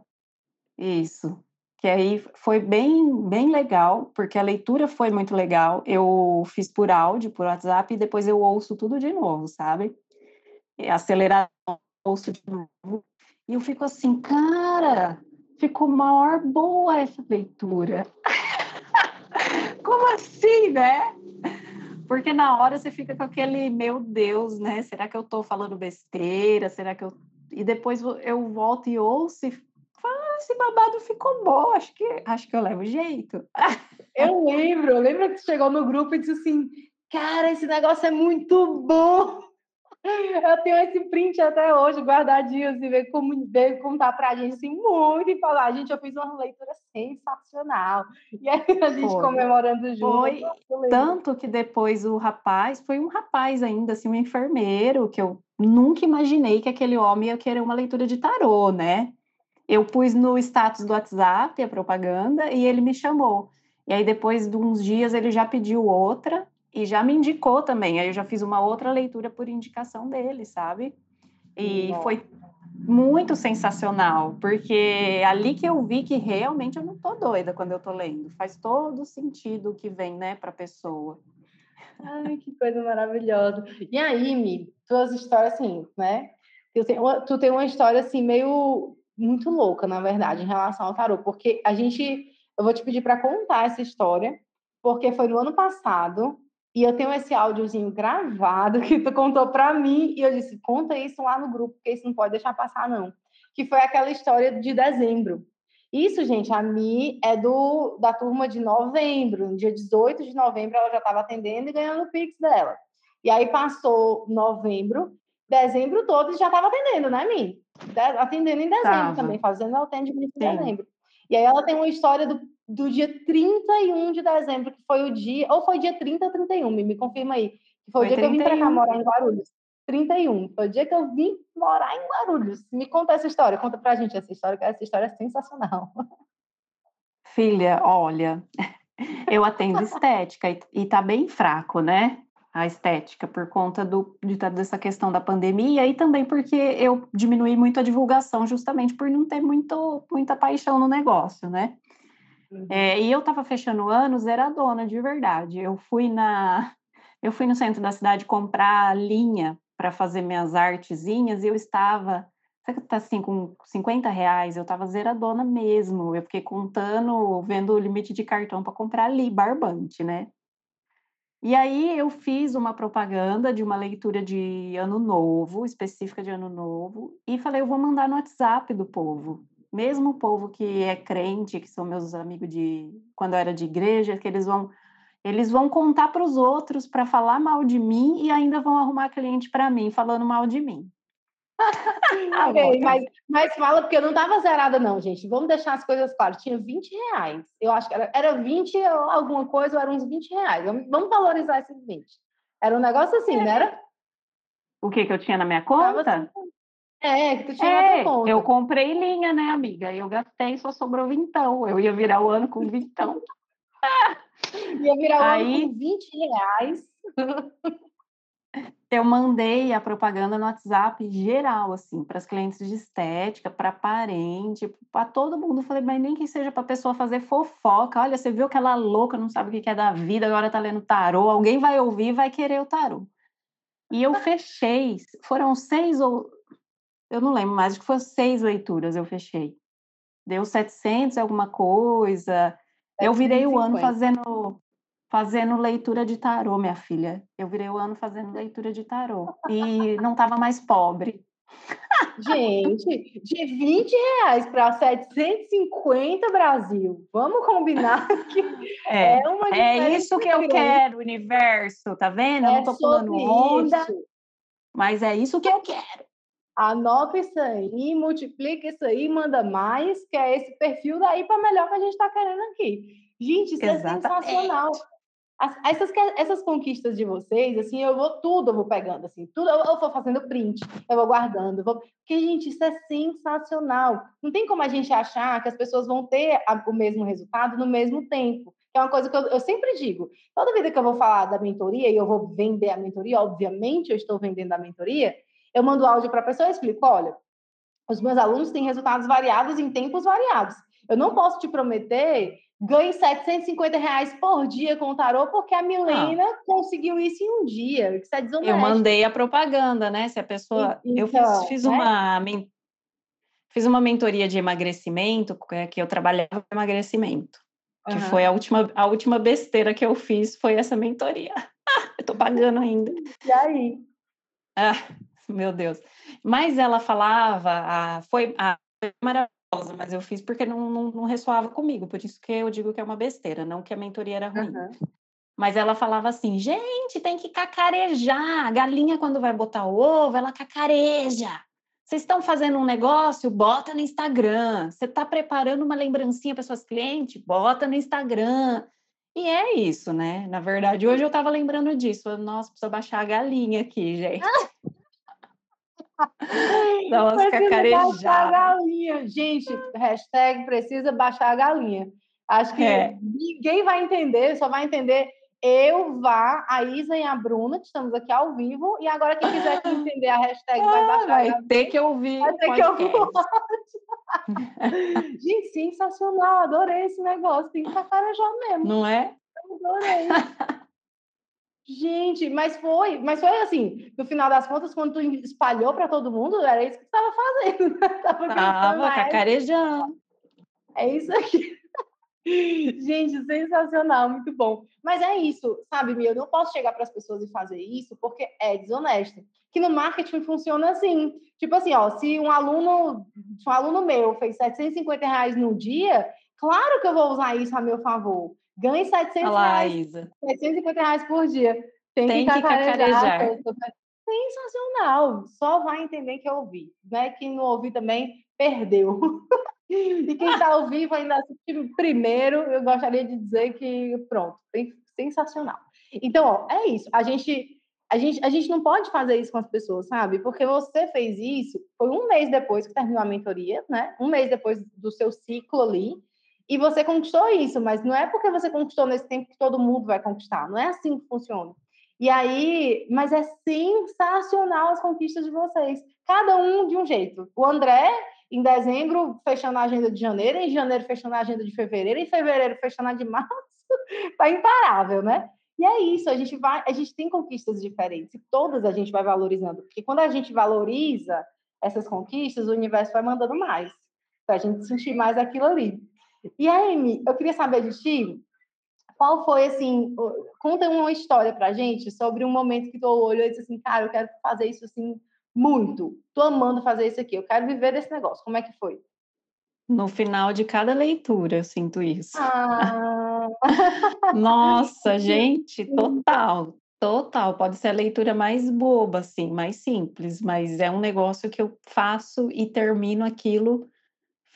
Isso. Que aí foi bem, bem legal, porque a leitura foi muito legal. Eu fiz por áudio, por WhatsApp, e depois eu ouço tudo de novo, sabe? Acelerar, ouço de novo. E eu fico assim, cara, ficou maior boa essa leitura. Como assim, né? Porque na hora você fica com aquele, meu Deus, né? Será que eu estou falando besteira? Será que eu. E depois eu volto e ouço e falo, ah, esse babado ficou bom, acho que, acho que eu levo jeito. Eu lembro, eu lembro que chegou no grupo e disse assim, cara, esse negócio é muito bom. Eu tenho esse print até hoje guardadinho, assim, ver como veio contar pra gente assim, muito e falar, gente, eu fiz uma leitura sensacional. E aí a gente foi. comemorando junto. Foi tanto que depois o rapaz, foi um rapaz ainda, assim, um enfermeiro, que eu nunca imaginei que aquele homem ia querer uma leitura de tarô, né? Eu pus no status do WhatsApp a propaganda e ele me chamou. E aí, depois de uns dias, ele já pediu outra, e já me indicou também. Aí eu já fiz uma outra leitura por indicação dele, sabe? E Nossa. foi muito sensacional, porque ali que eu vi que realmente eu não tô doida quando eu tô lendo. Faz todo sentido o que vem, né, para a pessoa. Ai, que coisa maravilhosa. E aí, Mi, tuas histórias assim, né? Tu tem, uma, tu tem uma história assim meio muito louca, na verdade, em relação ao tarô, porque a gente, eu vou te pedir para contar essa história, porque foi no ano passado e eu tenho esse áudiozinho gravado que tu contou para mim e eu disse: conta isso lá no grupo, porque isso não pode deixar passar, não. Que foi aquela história de dezembro. Isso, gente, a Mi é do, da turma de novembro. No dia 18 de novembro, ela já estava atendendo e ganhando o Pix dela. E aí passou novembro, dezembro todo e já estava atendendo, né, Mi? Atendendo em dezembro Tava. também, fazendo atendimento em dezembro. E aí ela tem uma história do do dia 31 de dezembro, que foi o dia, ou foi dia 30 ou 31, me, me confirma aí, que foi, foi o dia 31. que eu vim para cá morar em Guarulhos. 31, foi o dia que eu vim morar em Guarulhos. Me conta essa história, conta pra gente essa história, que essa história é sensacional. Filha, olha, eu atendo estética e, e tá bem fraco, né? A estética, por conta do, de, dessa questão da pandemia e também porque eu diminui muito a divulgação, justamente por não ter muito, muita paixão no negócio, né? Uhum. É, e eu estava fechando anos, era dona de verdade. Eu fui na, eu fui no centro da cidade comprar linha para fazer minhas artezinhas e eu estava, tá assim, com 50 reais, eu estava zeradona mesmo. Eu fiquei contando, vendo o limite de cartão para comprar ali, barbante, né? E aí eu fiz uma propaganda de uma leitura de ano novo, específica de ano novo, e falei, eu vou mandar no WhatsApp do povo mesmo o povo que é crente, que são meus amigos de quando eu era de igreja, que eles vão eles vão contar para os outros para falar mal de mim e ainda vão arrumar cliente para mim falando mal de mim. okay, mas, mas fala porque eu não estava zerada, não, gente. Vamos deixar as coisas claras. Tinha 20 reais. Eu acho que era, era 20 ou alguma coisa, ou eram uns 20 reais. Vamos valorizar esses 20. Era um negócio assim, é. não era? O que que eu tinha na minha conta? É, que tu tinha é, conta. Eu comprei linha, né, amiga? Eu gastei e só sobrou vintão. Eu ia virar o ano com vintão. ia virar o Aí... ano com 20 reais. eu mandei a propaganda no WhatsApp geral, assim, para as clientes de estética, para parente, para todo mundo. Falei, mas nem que seja para a pessoa fazer fofoca. Olha, você viu aquela louca, não sabe o que é da vida, agora tá lendo tarô. Alguém vai ouvir vai querer o tarô. E eu fechei, foram seis ou. Eu não lembro mais, acho que foram seis leituras eu fechei. Deu 700 alguma coisa. Eu virei o ano fazendo fazendo leitura de tarô, minha filha. Eu virei o ano fazendo leitura de tarô e não estava mais pobre. Gente, de 20 reais para 750 Brasil. Vamos combinar que é, é uma É isso que eu quero, universo, tá vendo? Eu é não tô pulando onda, isso. mas é isso que eu quero. Anota isso aí, multiplica isso aí, manda mais, que é esse perfil daí para melhor que a gente está querendo aqui. Gente, isso Exatamente. é sensacional essas, essas conquistas de vocês, assim, eu vou tudo, eu vou pegando, assim, tudo, eu, eu vou fazendo print, eu vou guardando, eu vou... porque, gente, isso é sensacional. Não tem como a gente achar que as pessoas vão ter a, o mesmo resultado no mesmo tempo. É uma coisa que eu, eu sempre digo. Toda vida que eu vou falar da mentoria e eu vou vender a mentoria, obviamente eu estou vendendo a mentoria, eu mando áudio para a pessoa e explico: olha, os meus alunos têm resultados variados em tempos variados. Eu não posso te prometer ganhe 750 reais por dia com o tarô, porque a Milena ah. conseguiu isso em um dia. Isso é desonesto. Eu mandei a propaganda, né? Se a pessoa. Então, eu fiz, fiz né? uma. Fiz uma mentoria de emagrecimento, é, que eu trabalhava com emagrecimento. Que uhum. foi a última, a última besteira que eu fiz, foi essa mentoria. eu tô pagando ainda. E aí? Ah, meu Deus. Mas ela falava, ah, foi, ah, foi maravilhoso mas eu fiz porque não, não, não, ressoava comigo, por isso que eu digo que é uma besteira, não que a mentoria era ruim. Uhum. Mas ela falava assim, gente, tem que cacarejar, a galinha quando vai botar ovo, ela cacareja. Vocês estão fazendo um negócio, bota no Instagram. Você está preparando uma lembrancinha para suas clientes, bota no Instagram. E é isso, né? Na verdade, hoje eu estava lembrando disso. Nossa, precisa baixar a galinha aqui, gente. Dá umas cacarejadas. galinha. Gente, hashtag precisa baixar a galinha. Acho que é. ninguém vai entender, só vai entender eu, Vá, a Isa e a Bruna, que estamos aqui ao vivo. E agora, quem quiser entender a hashtag vai baixar. Vai ter que ouvir. Vai ter que ouvir. Gente, sensacional. Adorei esse negócio. Tem que cacarejar mesmo. Não é? adorei. Gente, mas foi, mas foi assim, no final das contas, quando tu espalhou para todo mundo, era isso que tu estava fazendo. Né? Tava, tava cacarejando. É isso aqui. Gente, sensacional, muito bom. Mas é isso, sabe, Eu não posso chegar para as pessoas e fazer isso porque é desonesto. Que no marketing funciona assim. Tipo assim, ó, se um aluno, se um aluno meu fez 750 reais no dia, claro que eu vou usar isso a meu favor. Ganhe 700 Olá, reais, Isa. 750 reais por dia. Tem, Tem que, que cacarejar. Sensacional. Só vai entender que eu ouvi. Né? Quem não ouviu também, perdeu. e quem está ao vivo ainda assistiu primeiro, eu gostaria de dizer que, pronto, sensacional. Então, ó, é isso. A gente a gente, a gente não pode fazer isso com as pessoas, sabe? Porque você fez isso, foi um mês depois que terminou a mentoria, né? Um mês depois do seu ciclo ali. E você conquistou isso, mas não é porque você conquistou nesse tempo que todo mundo vai conquistar. Não é assim que funciona. E aí, mas é sensacional as conquistas de vocês. Cada um de um jeito. O André, em dezembro, fechando a agenda de janeiro, em janeiro, fechando a agenda de fevereiro, em fevereiro, fechando a de março. Tá imparável, né? E é isso, a gente vai, a gente tem conquistas diferentes e todas a gente vai valorizando, porque quando a gente valoriza essas conquistas, o universo vai mandando mais, para a gente sentir mais aquilo ali. E aí, Amy, eu queria saber de ti, qual foi, assim, conta uma história pra gente sobre um momento que tu olhou e disse assim, cara, eu quero fazer isso, assim, muito. Tô amando fazer isso aqui, eu quero viver desse negócio. Como é que foi? No final de cada leitura, eu sinto isso. Ah. Nossa, gente, total, total. Pode ser a leitura mais boba, assim, mais simples, mas é um negócio que eu faço e termino aquilo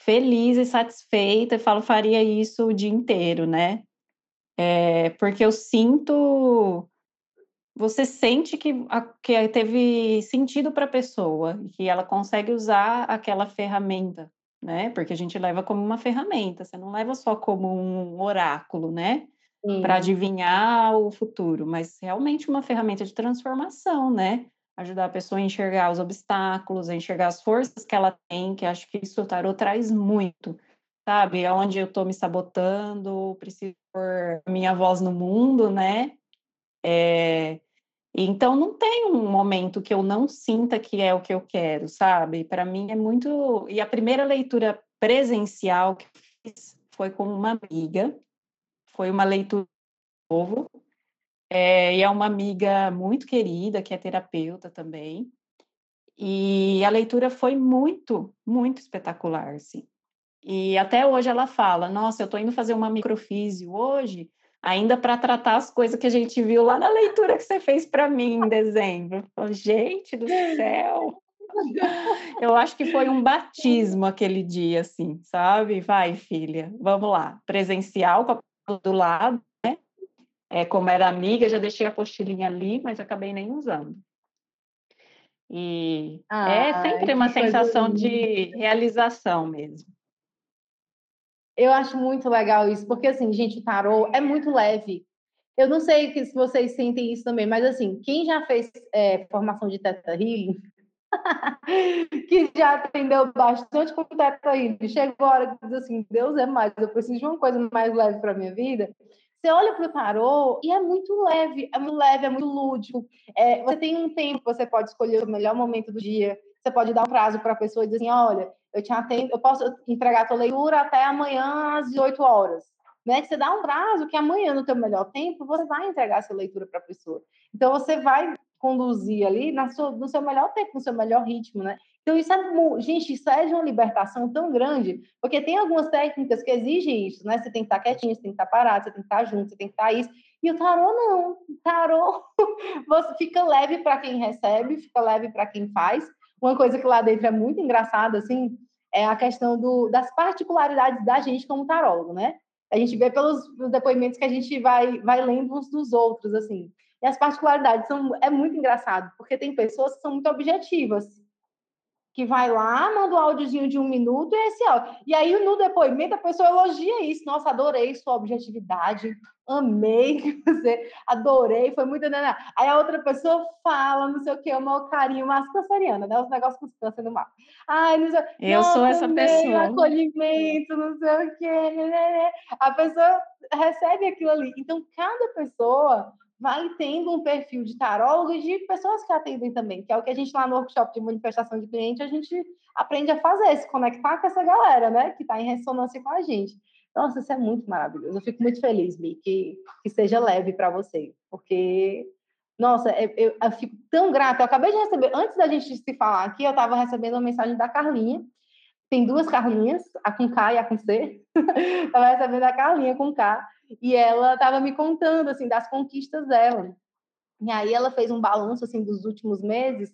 feliz e satisfeita e falo, faria isso o dia inteiro, né? É, porque eu sinto. Você sente que, que teve sentido para a pessoa, que ela consegue usar aquela ferramenta, né? Porque a gente leva como uma ferramenta, você não leva só como um oráculo, né? para adivinhar o futuro, mas realmente uma ferramenta de transformação, né? Ajudar a pessoa a enxergar os obstáculos, a enxergar as forças que ela tem, que acho que isso o tarot traz muito, sabe? Onde eu estou me sabotando, preciso pôr minha voz no mundo, né? É, então não tem um momento que eu não sinta que é o que eu quero, sabe? Para mim é muito. E a primeira leitura presencial que fiz foi com uma amiga, foi uma leitura novo, é, e é uma amiga muito querida, que é terapeuta também. E a leitura foi muito, muito espetacular, assim. E até hoje ela fala: Nossa, eu estou indo fazer uma microfísio hoje, ainda para tratar as coisas que a gente viu lá na leitura que você fez para mim em dezembro. Falo, gente do céu! Eu acho que foi um batismo aquele dia, assim, sabe? Vai, filha, vamos lá. Presencial, com a do lado? É, como era amiga, já deixei a postilinha ali, mas acabei nem usando. E ah, é sempre uma sensação de realização mesmo. Eu acho muito legal isso, porque assim, gente, o tarô é muito leve. Eu não sei se vocês sentem isso também, mas assim, quem já fez é, formação de Teta Healing, que já aprendeu bastante com Teta Healing, chegou a hora que diz assim, Deus é mais, eu preciso de uma coisa mais leve para minha vida. Você olha para o tarô e é muito leve, é muito leve, é muito lúdico. É, você tem um tempo, você pode escolher o melhor momento do dia, você pode dar um prazo para a pessoa e dizer assim, olha, eu te atendo, eu posso entregar a tua leitura até amanhã às 18 horas. Né? Que você dá um prazo que amanhã, no teu melhor tempo, você vai entregar essa leitura para a pessoa. Então, você vai conduzir ali na sua, no seu melhor tempo, no seu melhor ritmo, né? Então, isso é, gente, isso é de uma libertação tão grande, porque tem algumas técnicas que exigem isso, né? Você tem que estar quietinho, você tem que estar parado, você tem que estar junto, você tem que estar isso. E o tarô não. O tarô, você fica leve para quem recebe, fica leve para quem faz, uma coisa que lá dentro é muito engraçada, assim, é a questão do, das particularidades da gente como tarólogo, né? A gente vê pelos, pelos, depoimentos que a gente vai, vai lendo uns dos outros, assim. E as particularidades são, é muito engraçado, porque tem pessoas que são muito objetivas que vai lá, manda um áudiozinho de um minuto e é esse áudio. E aí, no depoimento, a pessoa elogia isso. Nossa, adorei sua objetividade, amei que você, adorei, foi muito... Né? Aí a outra pessoa fala, não sei o que, o meu carinho, mas canceriana, né? Os negócios com câncer no mar. Ai, não sei, Eu Nossa, sou essa amei, pessoa. acolhimento, não sei o que. Né, né, né? A pessoa recebe aquilo ali. Então, cada pessoa vai tendo um perfil de tarólogo e de pessoas que atendem também, que é o que a gente lá no workshop de manifestação de cliente, a gente aprende a fazer, se conectar com essa galera, né, que está em ressonância com a gente. Nossa, isso é muito maravilhoso. Eu fico muito feliz, Mi, que, que seja leve para você, porque, nossa, eu, eu, eu, fico tão grata. Eu acabei de receber, antes da gente se falar aqui, eu estava recebendo uma mensagem da Carlinha. Tem duas Carlinhas, a com K e a com C. Estava recebendo a Carlinha com K e ela estava me contando assim das conquistas dela. E aí ela fez um balanço assim dos últimos meses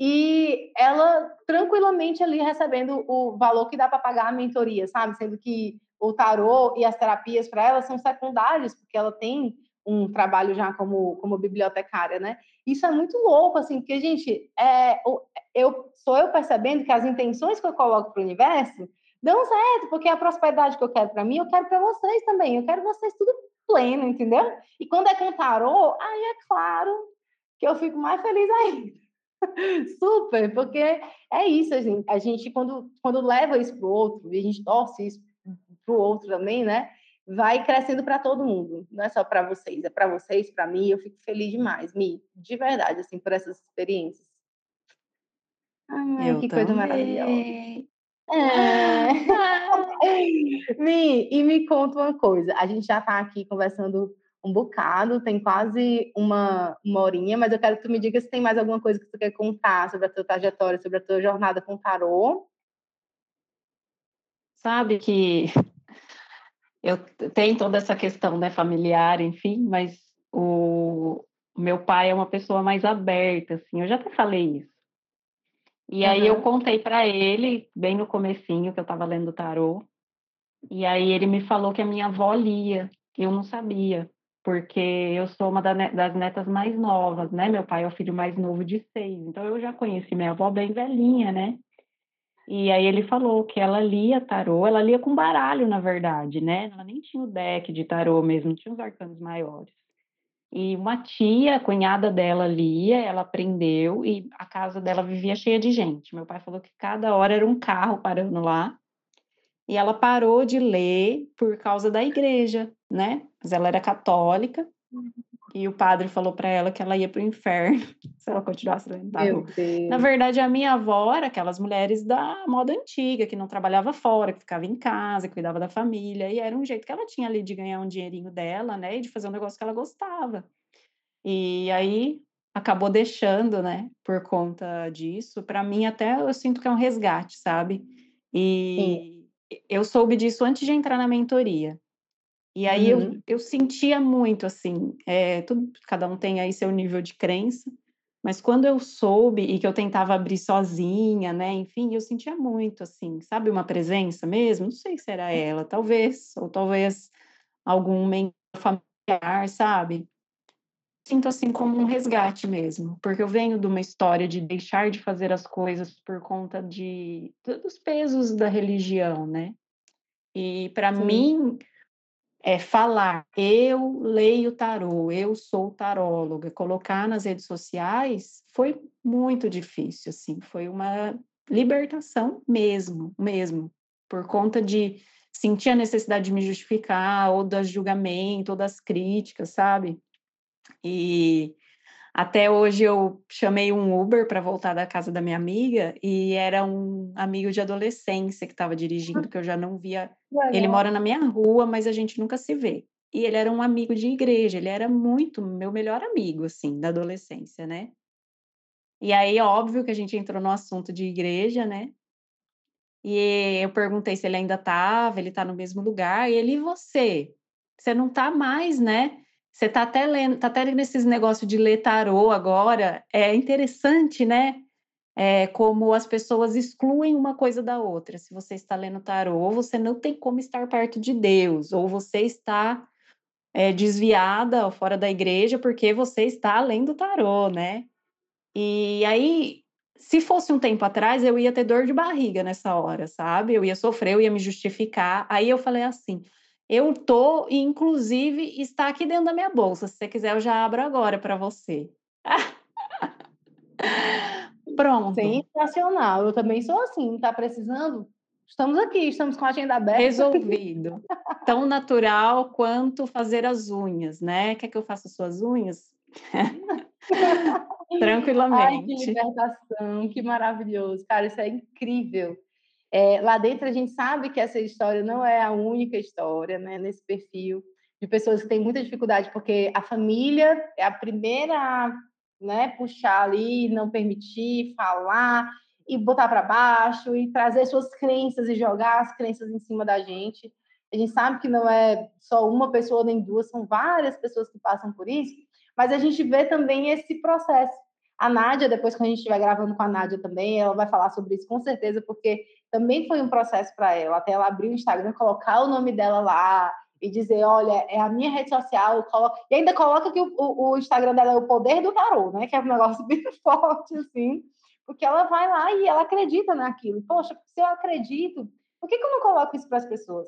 e ela tranquilamente ali recebendo o valor que dá para pagar a mentoria, sabe? Sendo que o tarô e as terapias para ela são secundários, porque ela tem um trabalho já como, como bibliotecária, né? Isso é muito louco, assim, porque, gente, é, eu sou eu percebendo que as intenções que eu coloco para o universo dão certo, porque a prosperidade que eu quero para mim, eu quero para vocês também. Eu quero vocês tudo pleno, entendeu? E quando é com tarô, aí é claro que eu fico mais feliz ainda. Super, porque é isso, assim, a gente, quando, quando leva isso para o outro, e a gente torce isso para o outro também, né? Vai crescendo para todo mundo, não é só para vocês, é para vocês, para mim. Eu fico feliz demais, Mi, de verdade, assim, por essas experiências. Ai, eu que também. coisa maravilhosa. É. E me conta uma coisa. A gente já está aqui conversando um bocado, tem quase uma, uma horinha, mas eu quero que tu me diga se tem mais alguma coisa que tu quer contar sobre a tua trajetória, sobre a tua jornada com o tarô. Sabe que eu tenho toda essa questão né, familiar, enfim, mas o, o meu pai é uma pessoa mais aberta, assim, eu já até falei isso. E aí eu contei para ele, bem no comecinho, que eu estava lendo tarô, e aí ele me falou que a minha avó lia, eu não sabia, porque eu sou uma das netas mais novas, né? Meu pai é o filho mais novo de seis, então eu já conheci minha avó bem velhinha, né? E aí ele falou que ela lia tarô, ela lia com baralho, na verdade, né? Ela nem tinha o deck de tarô mesmo, tinha os arcanos maiores. E uma tia, cunhada dela lia, ela aprendeu e a casa dela vivia cheia de gente. Meu pai falou que cada hora era um carro parando lá. E ela parou de ler por causa da igreja, né? Mas ela era católica e o padre falou para ela que ela ia para o inferno se ela continuasse lendo tarô. Na verdade, a minha avó era aquelas mulheres da moda antiga, que não trabalhava fora, que ficava em casa, que cuidava da família, e era um jeito que ela tinha ali de ganhar um dinheirinho dela, né, e de fazer um negócio que ela gostava. E aí acabou deixando, né, por conta disso. Para mim, até eu sinto que é um resgate, sabe? E Sim. eu soube disso antes de entrar na mentoria. E aí uhum. eu, eu sentia muito, assim, é, tudo, cada um tem aí seu nível de crença, mas quando eu soube e que eu tentava abrir sozinha, né, enfim, eu sentia muito, assim, sabe, uma presença mesmo? Não sei se era ela, talvez, ou talvez algum membro familiar, sabe? Sinto assim como um resgate mesmo, porque eu venho de uma história de deixar de fazer as coisas por conta de dos pesos da religião, né? E para mim é falar, eu leio tarô, eu sou taróloga, colocar nas redes sociais foi muito difícil, assim, foi uma libertação mesmo, mesmo, por conta de sentir a necessidade de me justificar, ou das julgamentos, ou das críticas, sabe? E até hoje eu chamei um Uber para voltar da casa da minha amiga e era um amigo de adolescência que estava dirigindo, que eu já não via. Ele mora na minha rua, mas a gente nunca se vê. E ele era um amigo de igreja, ele era muito meu melhor amigo, assim, da adolescência, né? E aí, óbvio que a gente entrou no assunto de igreja, né? E eu perguntei se ele ainda estava, ele está no mesmo lugar, e ele, e você? Você não está mais, né? Você está até lendo, tá até lendo esses negócios de ler tarô agora. É interessante, né? É, como as pessoas excluem uma coisa da outra. Se você está lendo tarô, você não tem como estar perto de Deus, ou você está é, desviada ou fora da igreja porque você está lendo tarô, né? E aí, se fosse um tempo atrás, eu ia ter dor de barriga nessa hora, sabe? Eu ia sofrer, eu ia me justificar. Aí eu falei assim: eu tô, e inclusive está aqui dentro da minha bolsa. Se você quiser, eu já abro agora para você. Pronto. Sensacional. Eu também sou assim, tá precisando? Estamos aqui, estamos com a agenda aberta. Resolvido. Tão natural quanto fazer as unhas, né? Quer que eu faça suas unhas? Tranquilamente. Ai, que libertação, que maravilhoso. Cara, isso é incrível. É, lá dentro a gente sabe que essa história não é a única história, né, nesse perfil de pessoas que têm muita dificuldade, porque a família é a primeira né, puxar ali, não permitir, falar e botar para baixo e trazer suas crenças e jogar as crenças em cima da gente. A gente sabe que não é só uma pessoa nem duas, são várias pessoas que passam por isso, mas a gente vê também esse processo. A Nádia, depois que a gente estiver gravando com a Nádia também, ela vai falar sobre isso com certeza, porque também foi um processo para ela, até ela abrir o Instagram, colocar o nome dela lá e dizer, olha, é a minha rede social, e ainda coloca que o, o, o, Instagram dela é o poder do tarô, né? Que é um negócio bem forte, assim, porque ela vai lá e ela acredita naquilo. Poxa, se eu acredito, por que, que eu não coloco isso para as pessoas?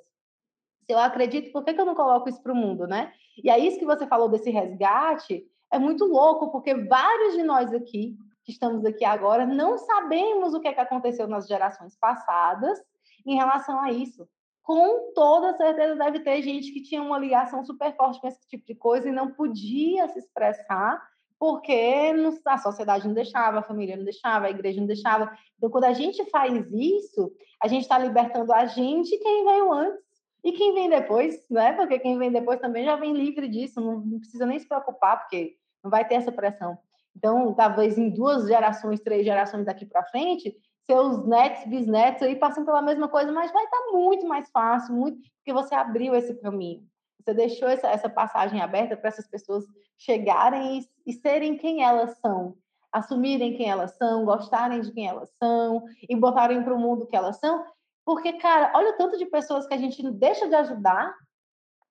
Se eu acredito, por que, que eu não coloco isso para o mundo, né? E aí, isso que você falou desse resgate é muito louco, porque vários de nós aqui que estamos aqui agora, não sabemos o que, é que aconteceu nas gerações passadas em relação a isso. Com toda certeza deve ter gente que tinha uma ligação super forte com esse tipo de coisa e não podia se expressar porque a sociedade não deixava, a família não deixava, a igreja não deixava. Então, quando a gente faz isso, a gente está libertando a gente quem veio antes e quem vem depois, né? Porque quem vem depois também já vem livre disso, não, não precisa nem se preocupar, porque não vai ter essa pressão. Então, talvez em duas gerações, três gerações daqui para frente, seus netos, bisnetos aí passam pela mesma coisa, mas vai estar tá muito mais fácil, muito, porque você abriu esse caminho. Você deixou essa, essa passagem aberta para essas pessoas chegarem e, e serem quem elas são, assumirem quem elas são, gostarem de quem elas são e botarem para o mundo que elas são. Porque, cara, olha o tanto de pessoas que a gente deixa de ajudar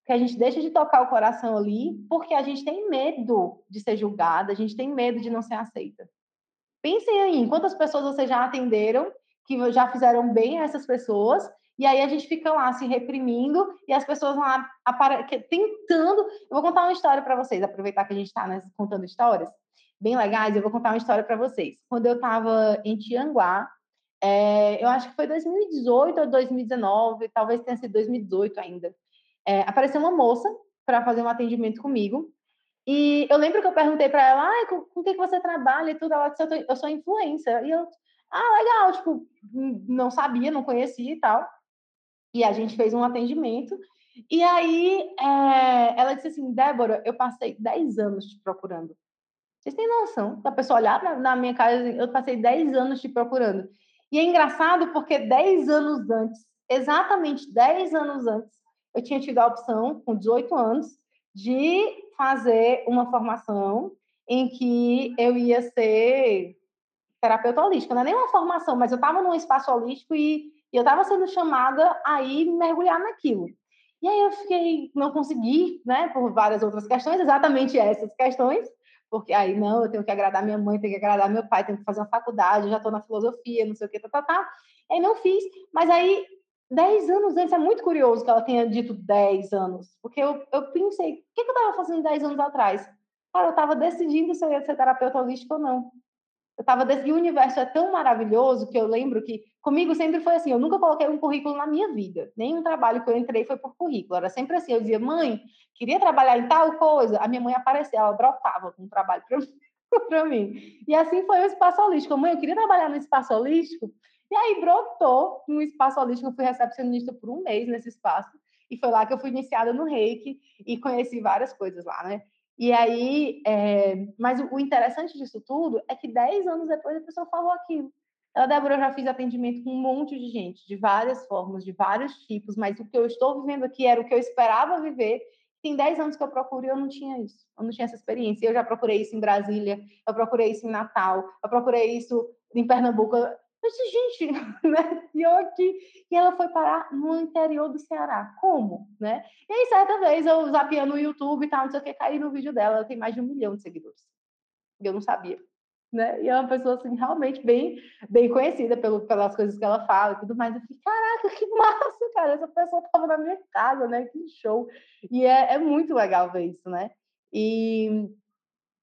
que a gente deixa de tocar o coração ali porque a gente tem medo de ser julgada, a gente tem medo de não ser aceita. Pensem aí, quantas pessoas vocês já atenderam que já fizeram bem a essas pessoas, e aí a gente fica lá se reprimindo e as pessoas lá tentando. Eu vou contar uma história para vocês, aproveitar que a gente está né, contando histórias bem legais. Eu vou contar uma história para vocês. Quando eu estava em Tianguá, é, eu acho que foi 2018 ou 2019, talvez tenha sido 2018 ainda. É, apareceu uma moça para fazer um atendimento comigo. E eu lembro que eu perguntei para ela, ah, com, com o que, que você trabalha e tudo. Ela disse, eu, tô, eu sou influencer. E eu, ah, legal, tipo, não sabia, não conhecia e tal. E a gente fez um atendimento. E aí é, ela disse assim, Débora, eu passei 10 anos te procurando. Vocês têm noção da pessoa olhar na, na minha casa, eu passei 10 anos te procurando. E é engraçado porque 10 anos antes, exatamente 10 anos antes, eu tinha tido a opção, com 18 anos, de fazer uma formação em que eu ia ser terapeuta holística. Não é nem uma formação, mas eu estava num espaço holístico e, e eu estava sendo chamada a ir mergulhar naquilo. E aí eu fiquei, não consegui, né, por várias outras questões, exatamente essas questões, porque aí não, eu tenho que agradar minha mãe, tenho que agradar meu pai, tenho que fazer uma faculdade, já estou na filosofia, não sei o que, tá, tá, tá. Aí não fiz, mas aí 10 anos antes, é muito curioso que ela tenha dito 10 anos, porque eu, eu pensei, o que, eu estava fazendo 10 anos atrás? Cara, eu estava decidindo se eu ia ser terapeuta holístico ou não. Eu tava desse... E o universo é tão maravilhoso que eu lembro que comigo sempre foi assim, eu nunca coloquei um currículo na minha vida. Nenhum trabalho que eu entrei foi por currículo. Era sempre assim, eu dizia, mãe, queria trabalhar em tal coisa. A minha mãe aparecia, ela brotava com um trabalho para mim. E assim foi o espaço holístico. Mãe, eu queria trabalhar no espaço holístico. E aí brotou no espaço holístico, eu fui recepcionista por um mês nesse espaço. E foi lá que eu fui iniciada no reiki e conheci várias coisas lá, né? E aí, é... mas o interessante disso tudo é que 10 anos depois a pessoa falou aquilo. Ela, Débora, eu já fiz atendimento com um monte de gente, de várias formas, de vários tipos, mas o que eu estou vivendo aqui era o que eu esperava viver. Tem 10 anos que eu procuro e eu não tinha isso, eu não tinha essa experiência. Eu já procurei isso em Brasília, eu procurei isso em Natal, eu procurei isso em Pernambuco. Eu disse, gente, né? E aqui. E ela foi parar no interior do Ceará. Como? Né? E aí, certa vez, eu zapeando no YouTube e tal, não sei o que, caí no vídeo dela. Ela tem mais de um milhão de seguidores. Eu não sabia. Né? E é uma pessoa, assim, realmente bem, bem conhecida pelo, pelas coisas que ela fala e tudo mais. Eu fiquei, caraca, que massa, cara. Essa pessoa estava na minha casa, né? Que show. E é, é muito legal ver isso, né? E,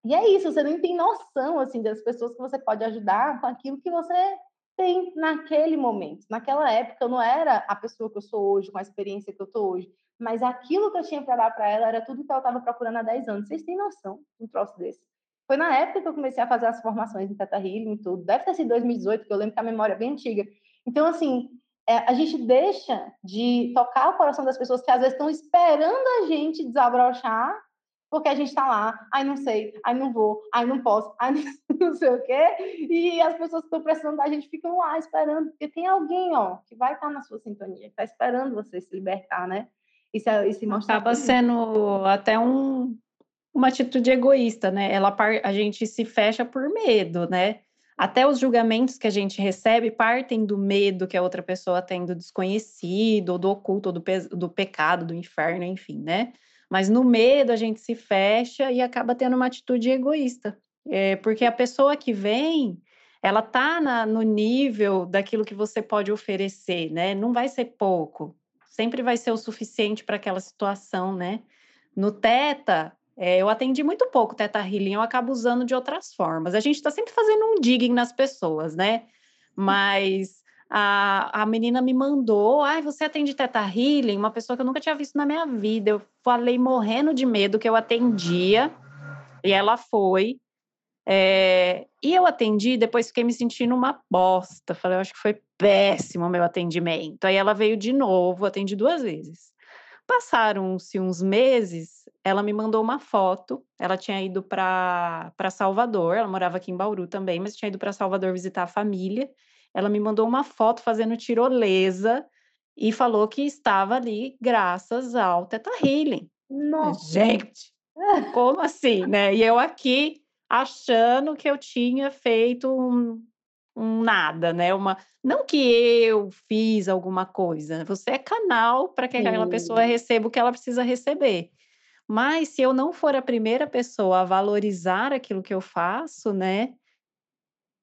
e é isso, você nem tem noção, assim, das pessoas que você pode ajudar com aquilo que você tem naquele momento. Naquela época eu não era a pessoa que eu sou hoje, com a experiência que eu estou hoje, mas aquilo que eu tinha para dar para ela era tudo que ela estava procurando há 10 anos. Vocês têm noção de um troço desse? Foi na época que eu comecei a fazer as formações em Teta Healing e tudo. Deve ter sido 2018, porque eu lembro que a memória é bem antiga. Então, assim, é, a gente deixa de tocar o coração das pessoas que às vezes estão esperando a gente desabrochar porque a gente está lá, ai não sei, ai não vou, ai não posso, ai não sei o quê, e as pessoas que estão precisando da gente ficam lá esperando, porque tem alguém, ó, que vai estar tá na sua sintonia, que está esperando você se libertar, né? E se, e se mostrar. Acaba sendo até um, uma atitude egoísta, né? Ela, a gente se fecha por medo, né? Até os julgamentos que a gente recebe partem do medo que a outra pessoa tem do desconhecido, do oculto, do, pe do pecado, do inferno, enfim, né? Mas no medo a gente se fecha e acaba tendo uma atitude egoísta. É, porque a pessoa que vem, ela tá na, no nível daquilo que você pode oferecer, né? Não vai ser pouco, sempre vai ser o suficiente para aquela situação, né? No Teta, é, eu atendi muito pouco Teta Healing, eu acabo usando de outras formas. A gente está sempre fazendo um digging nas pessoas, né? Mas a, a menina me mandou, ai, você atende Teta Healing? Uma pessoa que eu nunca tinha visto na minha vida. Eu falei morrendo de medo que eu atendia, e ela foi. É, e eu atendi, depois fiquei me sentindo uma bosta. Falei, eu acho que foi péssimo o meu atendimento. Aí ela veio de novo, atendi duas vezes. Passaram-se uns meses, ela me mandou uma foto. Ela tinha ido para Salvador, ela morava aqui em Bauru também, mas tinha ido para Salvador visitar a família ela me mandou uma foto fazendo tirolesa e falou que estava ali graças ao Teta Healing. Nossa! Gente, como assim, né? E eu aqui achando que eu tinha feito um, um nada, né? Uma, não que eu fiz alguma coisa, você é canal para que aquela pessoa receba o que ela precisa receber. Mas se eu não for a primeira pessoa a valorizar aquilo que eu faço, né?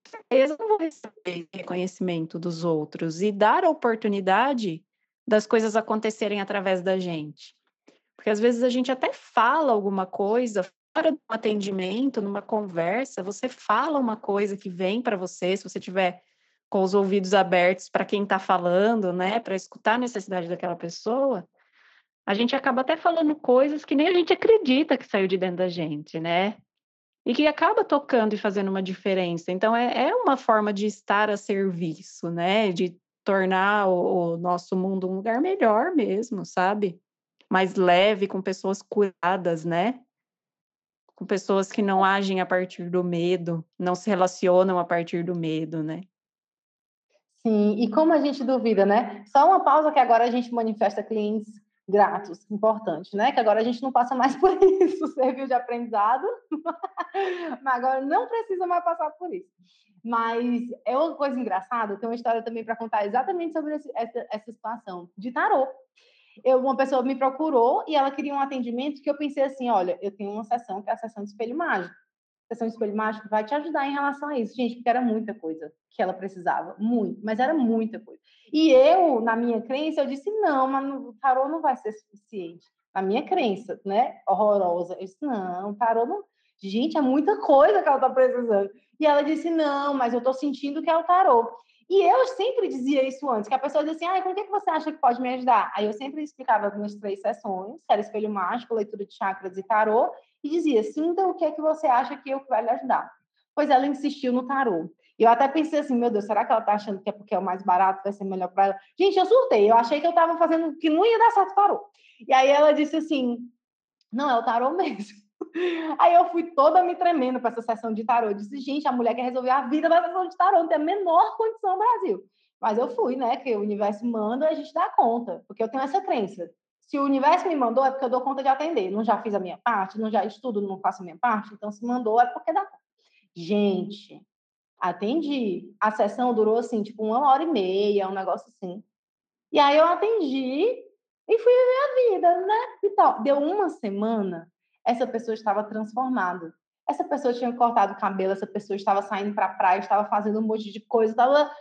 Certeza não vou receber reconhecimento dos outros e dar a oportunidade das coisas acontecerem através da gente. Porque às vezes a gente até fala alguma coisa fora do atendimento, numa conversa, você fala uma coisa que vem para você, se você tiver com os ouvidos abertos para quem está falando, né, para escutar a necessidade daquela pessoa, a gente acaba até falando coisas que nem a gente acredita que saiu de dentro da gente, né? E que acaba tocando e fazendo uma diferença. Então, é, é uma forma de estar a serviço, né? De tornar o, o nosso mundo um lugar melhor mesmo, sabe? Mais leve, com pessoas curadas, né? Com pessoas que não agem a partir do medo, não se relacionam a partir do medo, né? Sim, e como a gente duvida, né? Só uma pausa que agora a gente manifesta clientes gratos, importante, né? Que agora a gente não passa mais por isso, serviu de aprendizado, mas agora não precisa mais passar por isso. Mas é uma coisa engraçada, tem uma história também para contar exatamente sobre esse, essa, essa situação de tarô. Eu, uma pessoa me procurou e ela queria um atendimento que eu pensei assim, olha, eu tenho uma sessão que é a sessão de espelho mágico sessão de espelho mágico vai te ajudar em relação a isso, gente, porque era muita coisa que ela precisava, muito, mas era muita coisa. E eu, na minha crença, eu disse, não, mas o tarô não vai ser suficiente. Na minha crença, né, horrorosa, eu disse, não, tarô não... Gente, é muita coisa que ela está precisando. E ela disse, não, mas eu estou sentindo que é o tarô. E eu sempre dizia isso antes, que a pessoa dizia assim, ah, com o que você acha que pode me ajudar? Aí eu sempre explicava as minhas três sessões, que era espelho mágico, leitura de chakras e tarô, e dizia, sinta o que é que você acha que eu vai lhe ajudar. Pois ela insistiu no tarô. E eu até pensei assim, meu Deus, será que ela tá achando que é porque é o mais barato, vai ser melhor para ela? Gente, eu surtei, eu achei que eu estava fazendo que não ia dar certo tarô. E aí ela disse assim, não, é o tarô mesmo. Aí eu fui toda me tremendo para essa sessão de tarô. Eu disse, gente, a mulher quer resolver a vida da sessão de tarô, não tem a menor condição no Brasil. Mas eu fui, né? Que o universo manda a gente dá conta, porque eu tenho essa crença. Se o universo me mandou, é porque eu dou conta de atender. Não já fiz a minha parte, não já estudo, não faço a minha parte. Então, se mandou, é porque dá conta. Gente, atendi. A sessão durou, assim, tipo, uma hora e meia, um negócio assim. E aí eu atendi e fui viver a vida, né? Então, deu uma semana, essa pessoa estava transformada. Essa pessoa tinha cortado o cabelo, essa pessoa estava saindo para a praia, estava fazendo um monte de coisa, estava...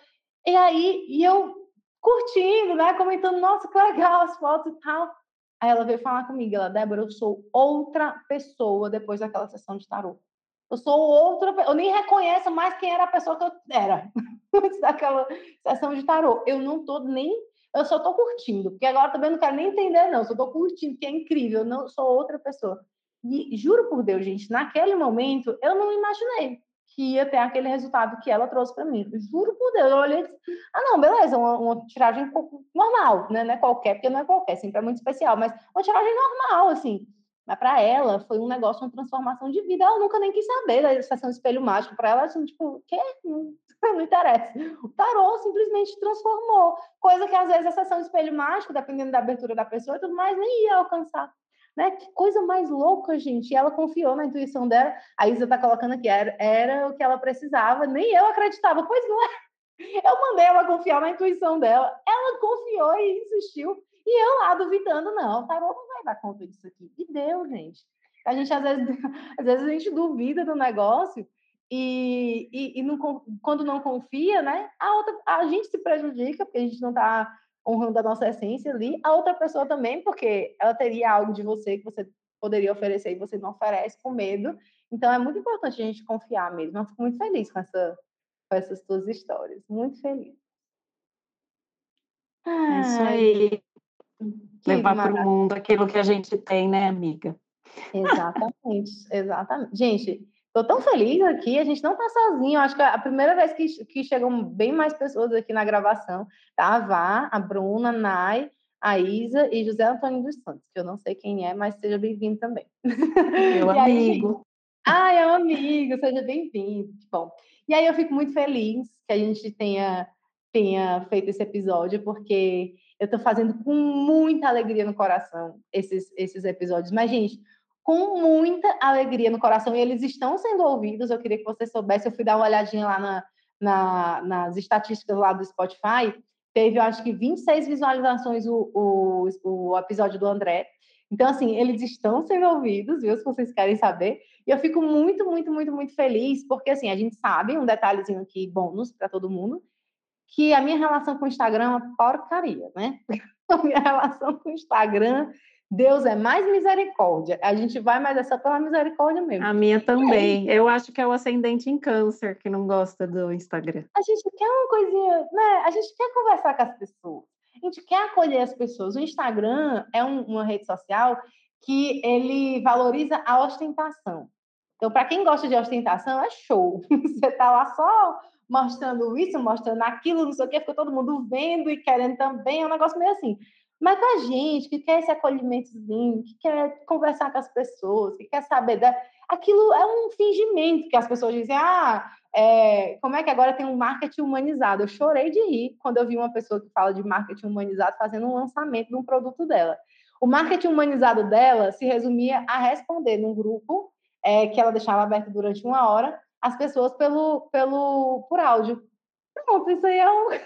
E aí, e eu curtindo, né? Comentando, nossa, que legal as fotos e tal. Aí ela veio falar comigo, ela, Débora, eu sou outra pessoa depois daquela sessão de tarô. Eu sou outra, eu nem reconheço mais quem era a pessoa que eu era antes daquela sessão de tarô. Eu não tô nem, eu só tô curtindo, porque agora também não quero nem entender não, eu só tô curtindo, que é incrível, eu não sou outra pessoa. E juro por Deus, gente, naquele momento eu não imaginei que ia ter aquele resultado que ela trouxe para mim. Juro por Deus, eu olhei e disse, ah, não, beleza, uma, uma tiragem normal, né? Não é qualquer, porque não é qualquer, sempre é muito especial, mas uma tiragem normal, assim. Mas para ela foi um negócio, uma transformação de vida. Ela nunca nem quis saber da de espelho mágico. Para ela, assim, tipo, o quê? Não, não interessa. O tarô simplesmente transformou. Coisa que às vezes a sessão espelho mágico, dependendo da abertura da pessoa e tudo mais, nem ia alcançar. Né? Que coisa mais louca, gente. E ela confiou na intuição dela. A Isa está colocando aqui, era, era o que ela precisava. Nem eu acreditava. Pois não é. Eu mandei ela confiar na intuição dela. Ela confiou e insistiu. E eu lá duvidando, não, o tarô não vai dar conta disso aqui. E deu, gente. A gente, às vezes, às vezes a gente duvida do negócio e, e, e não, quando não confia, né, a, outra, a gente se prejudica, porque a gente não está honrando a nossa essência ali, a outra pessoa também, porque ela teria algo de você que você poderia oferecer e você não oferece com medo. Então é muito importante a gente confiar mesmo. Eu fico muito feliz com, essa, com essas duas histórias. Muito feliz. É isso aí. Levar para o mundo aquilo que a gente tem, né, amiga? Exatamente, exatamente. Gente, Estou tão feliz aqui, a gente não está sozinho. Acho que é a primeira vez que, que chegam bem mais pessoas aqui na gravação. Tá? A Vá, a Bruna, a Nai, a Isa e José Antônio dos Santos, que eu não sei quem é, mas seja bem-vindo também. Meu amigo. ah, é um amigo, seja bem-vindo. Bom, e aí eu fico muito feliz que a gente tenha, tenha feito esse episódio, porque eu estou fazendo com muita alegria no coração esses, esses episódios. Mas, gente, com muita alegria no coração e eles estão sendo ouvidos. Eu queria que você soubesse. Eu fui dar uma olhadinha lá na, na, nas estatísticas lá do Spotify. Teve, eu acho que 26 visualizações o, o, o episódio do André. Então, assim, eles estão sendo ouvidos, viu? Se vocês querem saber. E eu fico muito, muito, muito, muito feliz, porque, assim, a gente sabe, um detalhezinho aqui, bônus para todo mundo, que a minha relação com o Instagram é uma porcaria, né? A minha relação com o Instagram, Deus é mais misericórdia. A gente vai mais essa pela misericórdia mesmo. A minha também. Eu acho que é o ascendente em câncer que não gosta do Instagram. A gente quer uma coisinha, né? A gente quer conversar com as pessoas. A gente quer acolher as pessoas. O Instagram é um, uma rede social que ele valoriza a ostentação. Então, para quem gosta de ostentação, é show. Você está lá só mostrando isso, mostrando aquilo, não sei o quê, fica todo mundo vendo e querendo também, é um negócio meio assim. Mas a gente que quer esse acolhimentozinho, que quer conversar com as pessoas, que quer saber da... Aquilo é um fingimento que as pessoas dizem, ah, é... como é que agora tem um marketing humanizado? Eu chorei de rir quando eu vi uma pessoa que fala de marketing humanizado fazendo um lançamento de um produto dela. O marketing humanizado dela se resumia a responder num grupo é, que ela deixava aberto durante uma hora as pessoas pelo, pelo, por áudio. Pronto, isso aí é um,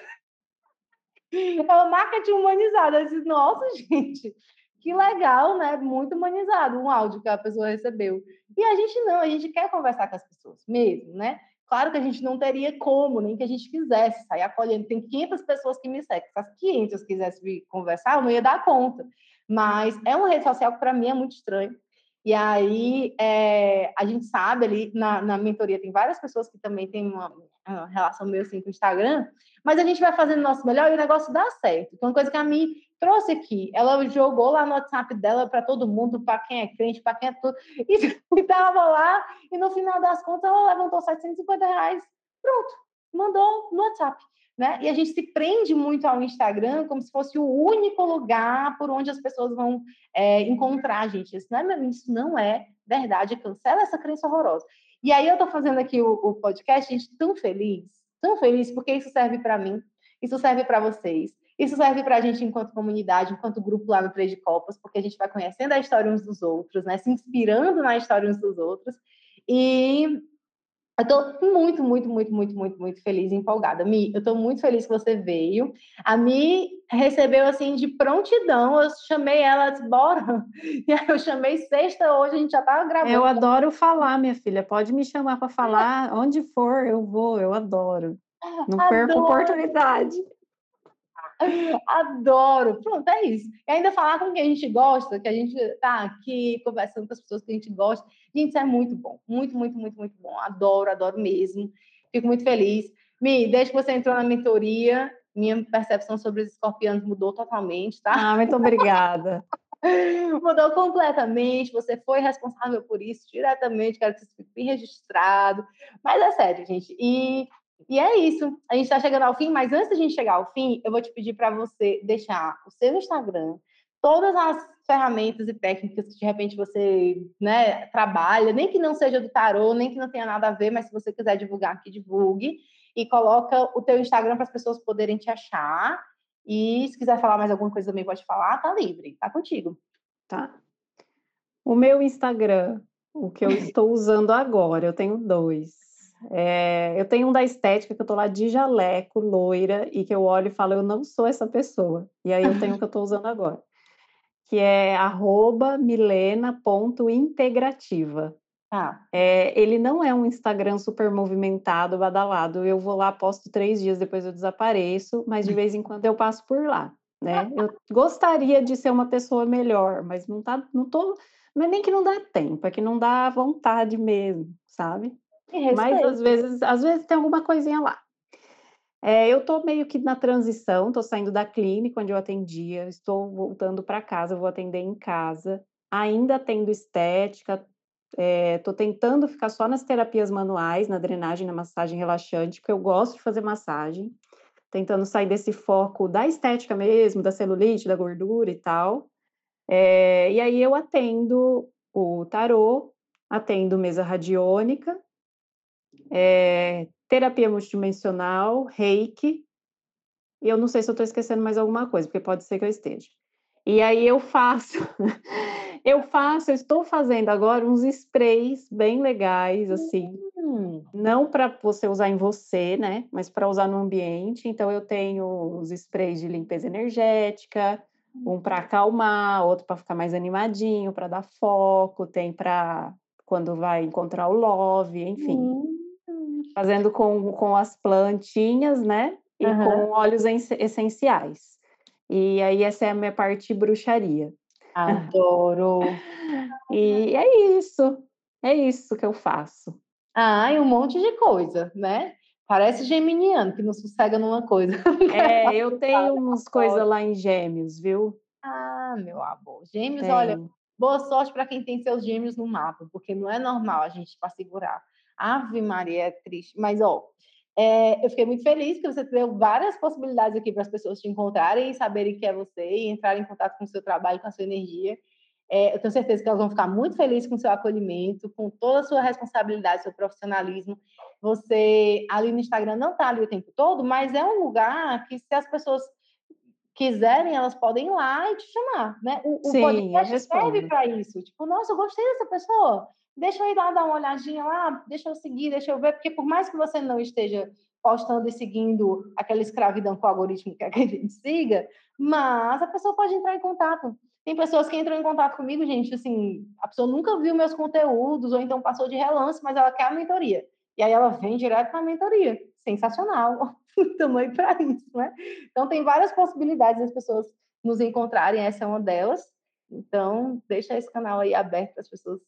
é um marketing humanizado. Nossa, gente, que legal, né? Muito humanizado um áudio que a pessoa recebeu. E a gente não, a gente quer conversar com as pessoas mesmo, né? Claro que a gente não teria como, nem que a gente quisesse sair acolhendo. Tem 500 pessoas que me seguem. Se as 500 quisessem conversar, eu não ia dar conta. Mas é uma rede social que, para mim, é muito estranho. E aí, é, a gente sabe ali, na, na mentoria tem várias pessoas que também têm uma, uma, relação meio assim com o Instagram, mas a gente vai fazendo o nosso melhor e o negócio dá certo. Então, uma coisa que a mim trouxe aqui, ela jogou lá no WhatsApp dela para todo mundo, para quem é crente, para quem é tudo, e estava lá, e no final das contas ela levantou 750 reais, pronto, mandou no WhatsApp né? E a gente se prende muito ao Instagram como se fosse o único lugar por onde as pessoas vão é, encontrar a gente. Isso não, é, isso não é verdade, cancela essa crença horrorosa. E aí eu estou fazendo aqui o, o podcast, gente, tão feliz, tão feliz, porque isso serve para mim, isso serve para vocês, isso serve para a gente enquanto comunidade, enquanto grupo lá no Três de Copas, porque a gente vai conhecendo a história uns dos outros, né? Se inspirando na história uns dos outros. E eu estou muito, muito, muito, muito, muito, muito feliz e empolgada. Mi, eu estou muito feliz que você veio. A Mi recebeu assim de prontidão. Eu chamei ela, disse, bora. E aí eu chamei sexta, hoje a gente já estava gravando. Eu adoro falar, minha filha. Pode me chamar para falar onde for, eu vou, eu adoro. Não adoro. perco oportunidade. Adoro. Pronto, é isso. E ainda falar com quem a gente gosta, que a gente tá aqui conversando com as pessoas que a gente gosta. Gente, isso é muito bom. Muito, muito, muito, muito bom. Adoro, adoro mesmo. Fico muito feliz. Mi, desde que você entrou na mentoria, minha percepção sobre os escorpianos mudou totalmente, tá? Ah, muito obrigada. mudou completamente. Você foi responsável por isso diretamente. Quero que isso fique registrado. Mas é sério, gente. E e é isso. A gente está chegando ao fim, mas antes da gente chegar ao fim, eu vou te pedir para você deixar o seu Instagram, todas as ferramentas e técnicas que de repente você né, trabalha, nem que não seja do tarô, nem que não tenha nada a ver, mas se você quiser divulgar aqui, divulgue. E coloca o teu Instagram para as pessoas poderem te achar. E se quiser falar mais alguma coisa também pode falar, tá livre, tá contigo. Tá. O meu Instagram, o que eu estou usando agora, eu tenho dois. É, eu tenho um da estética que eu tô lá de jaleco, loira, e que eu olho e falo, eu não sou essa pessoa. E aí eu tenho o que eu tô usando agora, que é arroba milena.integrativa. Ah. É, ele não é um Instagram super movimentado, badalado. Eu vou lá, posto três dias, depois eu desapareço, mas de vez em quando eu passo por lá. Né? Eu gostaria de ser uma pessoa melhor, mas não tá, não tô, não é nem que não dá tempo, é que não dá vontade mesmo, sabe? Mas às vezes, às vezes tem alguma coisinha lá. É, eu estou meio que na transição, estou saindo da clínica onde eu atendia, estou voltando para casa, vou atender em casa, ainda tendo estética, estou é, tentando ficar só nas terapias manuais, na drenagem, na massagem relaxante, porque eu gosto de fazer massagem, tentando sair desse foco da estética mesmo, da celulite, da gordura e tal. É, e aí eu atendo o tarô, atendo mesa radiônica, é, terapia multidimensional, reiki, e eu não sei se eu estou esquecendo mais alguma coisa, porque pode ser que eu esteja. E aí eu faço, eu faço, eu estou fazendo agora uns sprays bem legais, assim, hum. não para você usar em você, né, mas para usar no ambiente. Então eu tenho os sprays de limpeza energética, Um para acalmar, outro para ficar mais animadinho, para dar foco, tem para quando vai encontrar o love, enfim. Hum. Fazendo com, com as plantinhas, né? E uhum. com óleos essenciais. E aí essa é a minha parte bruxaria. Adoro! e é isso. É isso que eu faço. Ah, e um monte de coisa, né? Parece geminiano, que não sossega numa coisa. É, eu tenho umas coisas lá em gêmeos, viu? Ah, meu amor. Gêmeos, tem. olha, boa sorte para quem tem seus gêmeos no mapa, porque não é normal a gente para segurar. Ave Maria, é triste. Mas, ó, é, eu fiquei muito feliz que você deu várias possibilidades aqui para as pessoas te encontrarem e saberem que é você e entrarem em contato com o seu trabalho, com a sua energia. É, eu tenho certeza que elas vão ficar muito felizes com o seu acolhimento, com toda a sua responsabilidade, seu profissionalismo. Você ali no Instagram não está ali o tempo todo, mas é um lugar que se as pessoas quiserem, elas podem ir lá e te chamar, né? O, Sim, o podcast serve para isso. Tipo, nossa, eu gostei dessa pessoa. Deixa eu ir lá dar uma olhadinha lá, deixa eu seguir, deixa eu ver, porque por mais que você não esteja postando e seguindo aquela escravidão com o algoritmo que a gente siga, mas a pessoa pode entrar em contato. Tem pessoas que entram em contato comigo, gente, assim, a pessoa nunca viu meus conteúdos, ou então passou de relance, mas ela quer a mentoria. E aí ela vem direto na mentoria. Sensacional. Tamanho para isso, né? Então tem várias possibilidades das pessoas nos encontrarem, essa é uma delas. Então, deixa esse canal aí aberto para as pessoas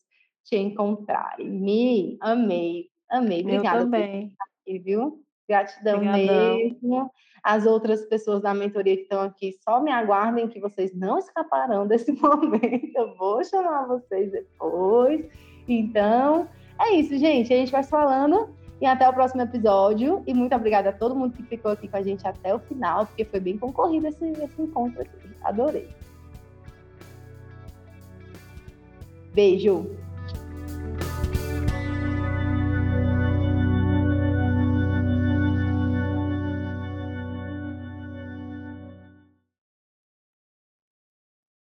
te encontrarem. Me amei, amei. Obrigada. Eu também. Aqui, viu? Gratidão Obrigadão. mesmo. As outras pessoas da mentoria que estão aqui, só me aguardem que vocês não escaparão desse momento. Eu vou chamar vocês depois. Então, é isso, gente. A gente vai falando e até o próximo episódio. E muito obrigada a todo mundo que ficou aqui com a gente até o final, porque foi bem concorrido esse, esse encontro aqui. Adorei. Beijo!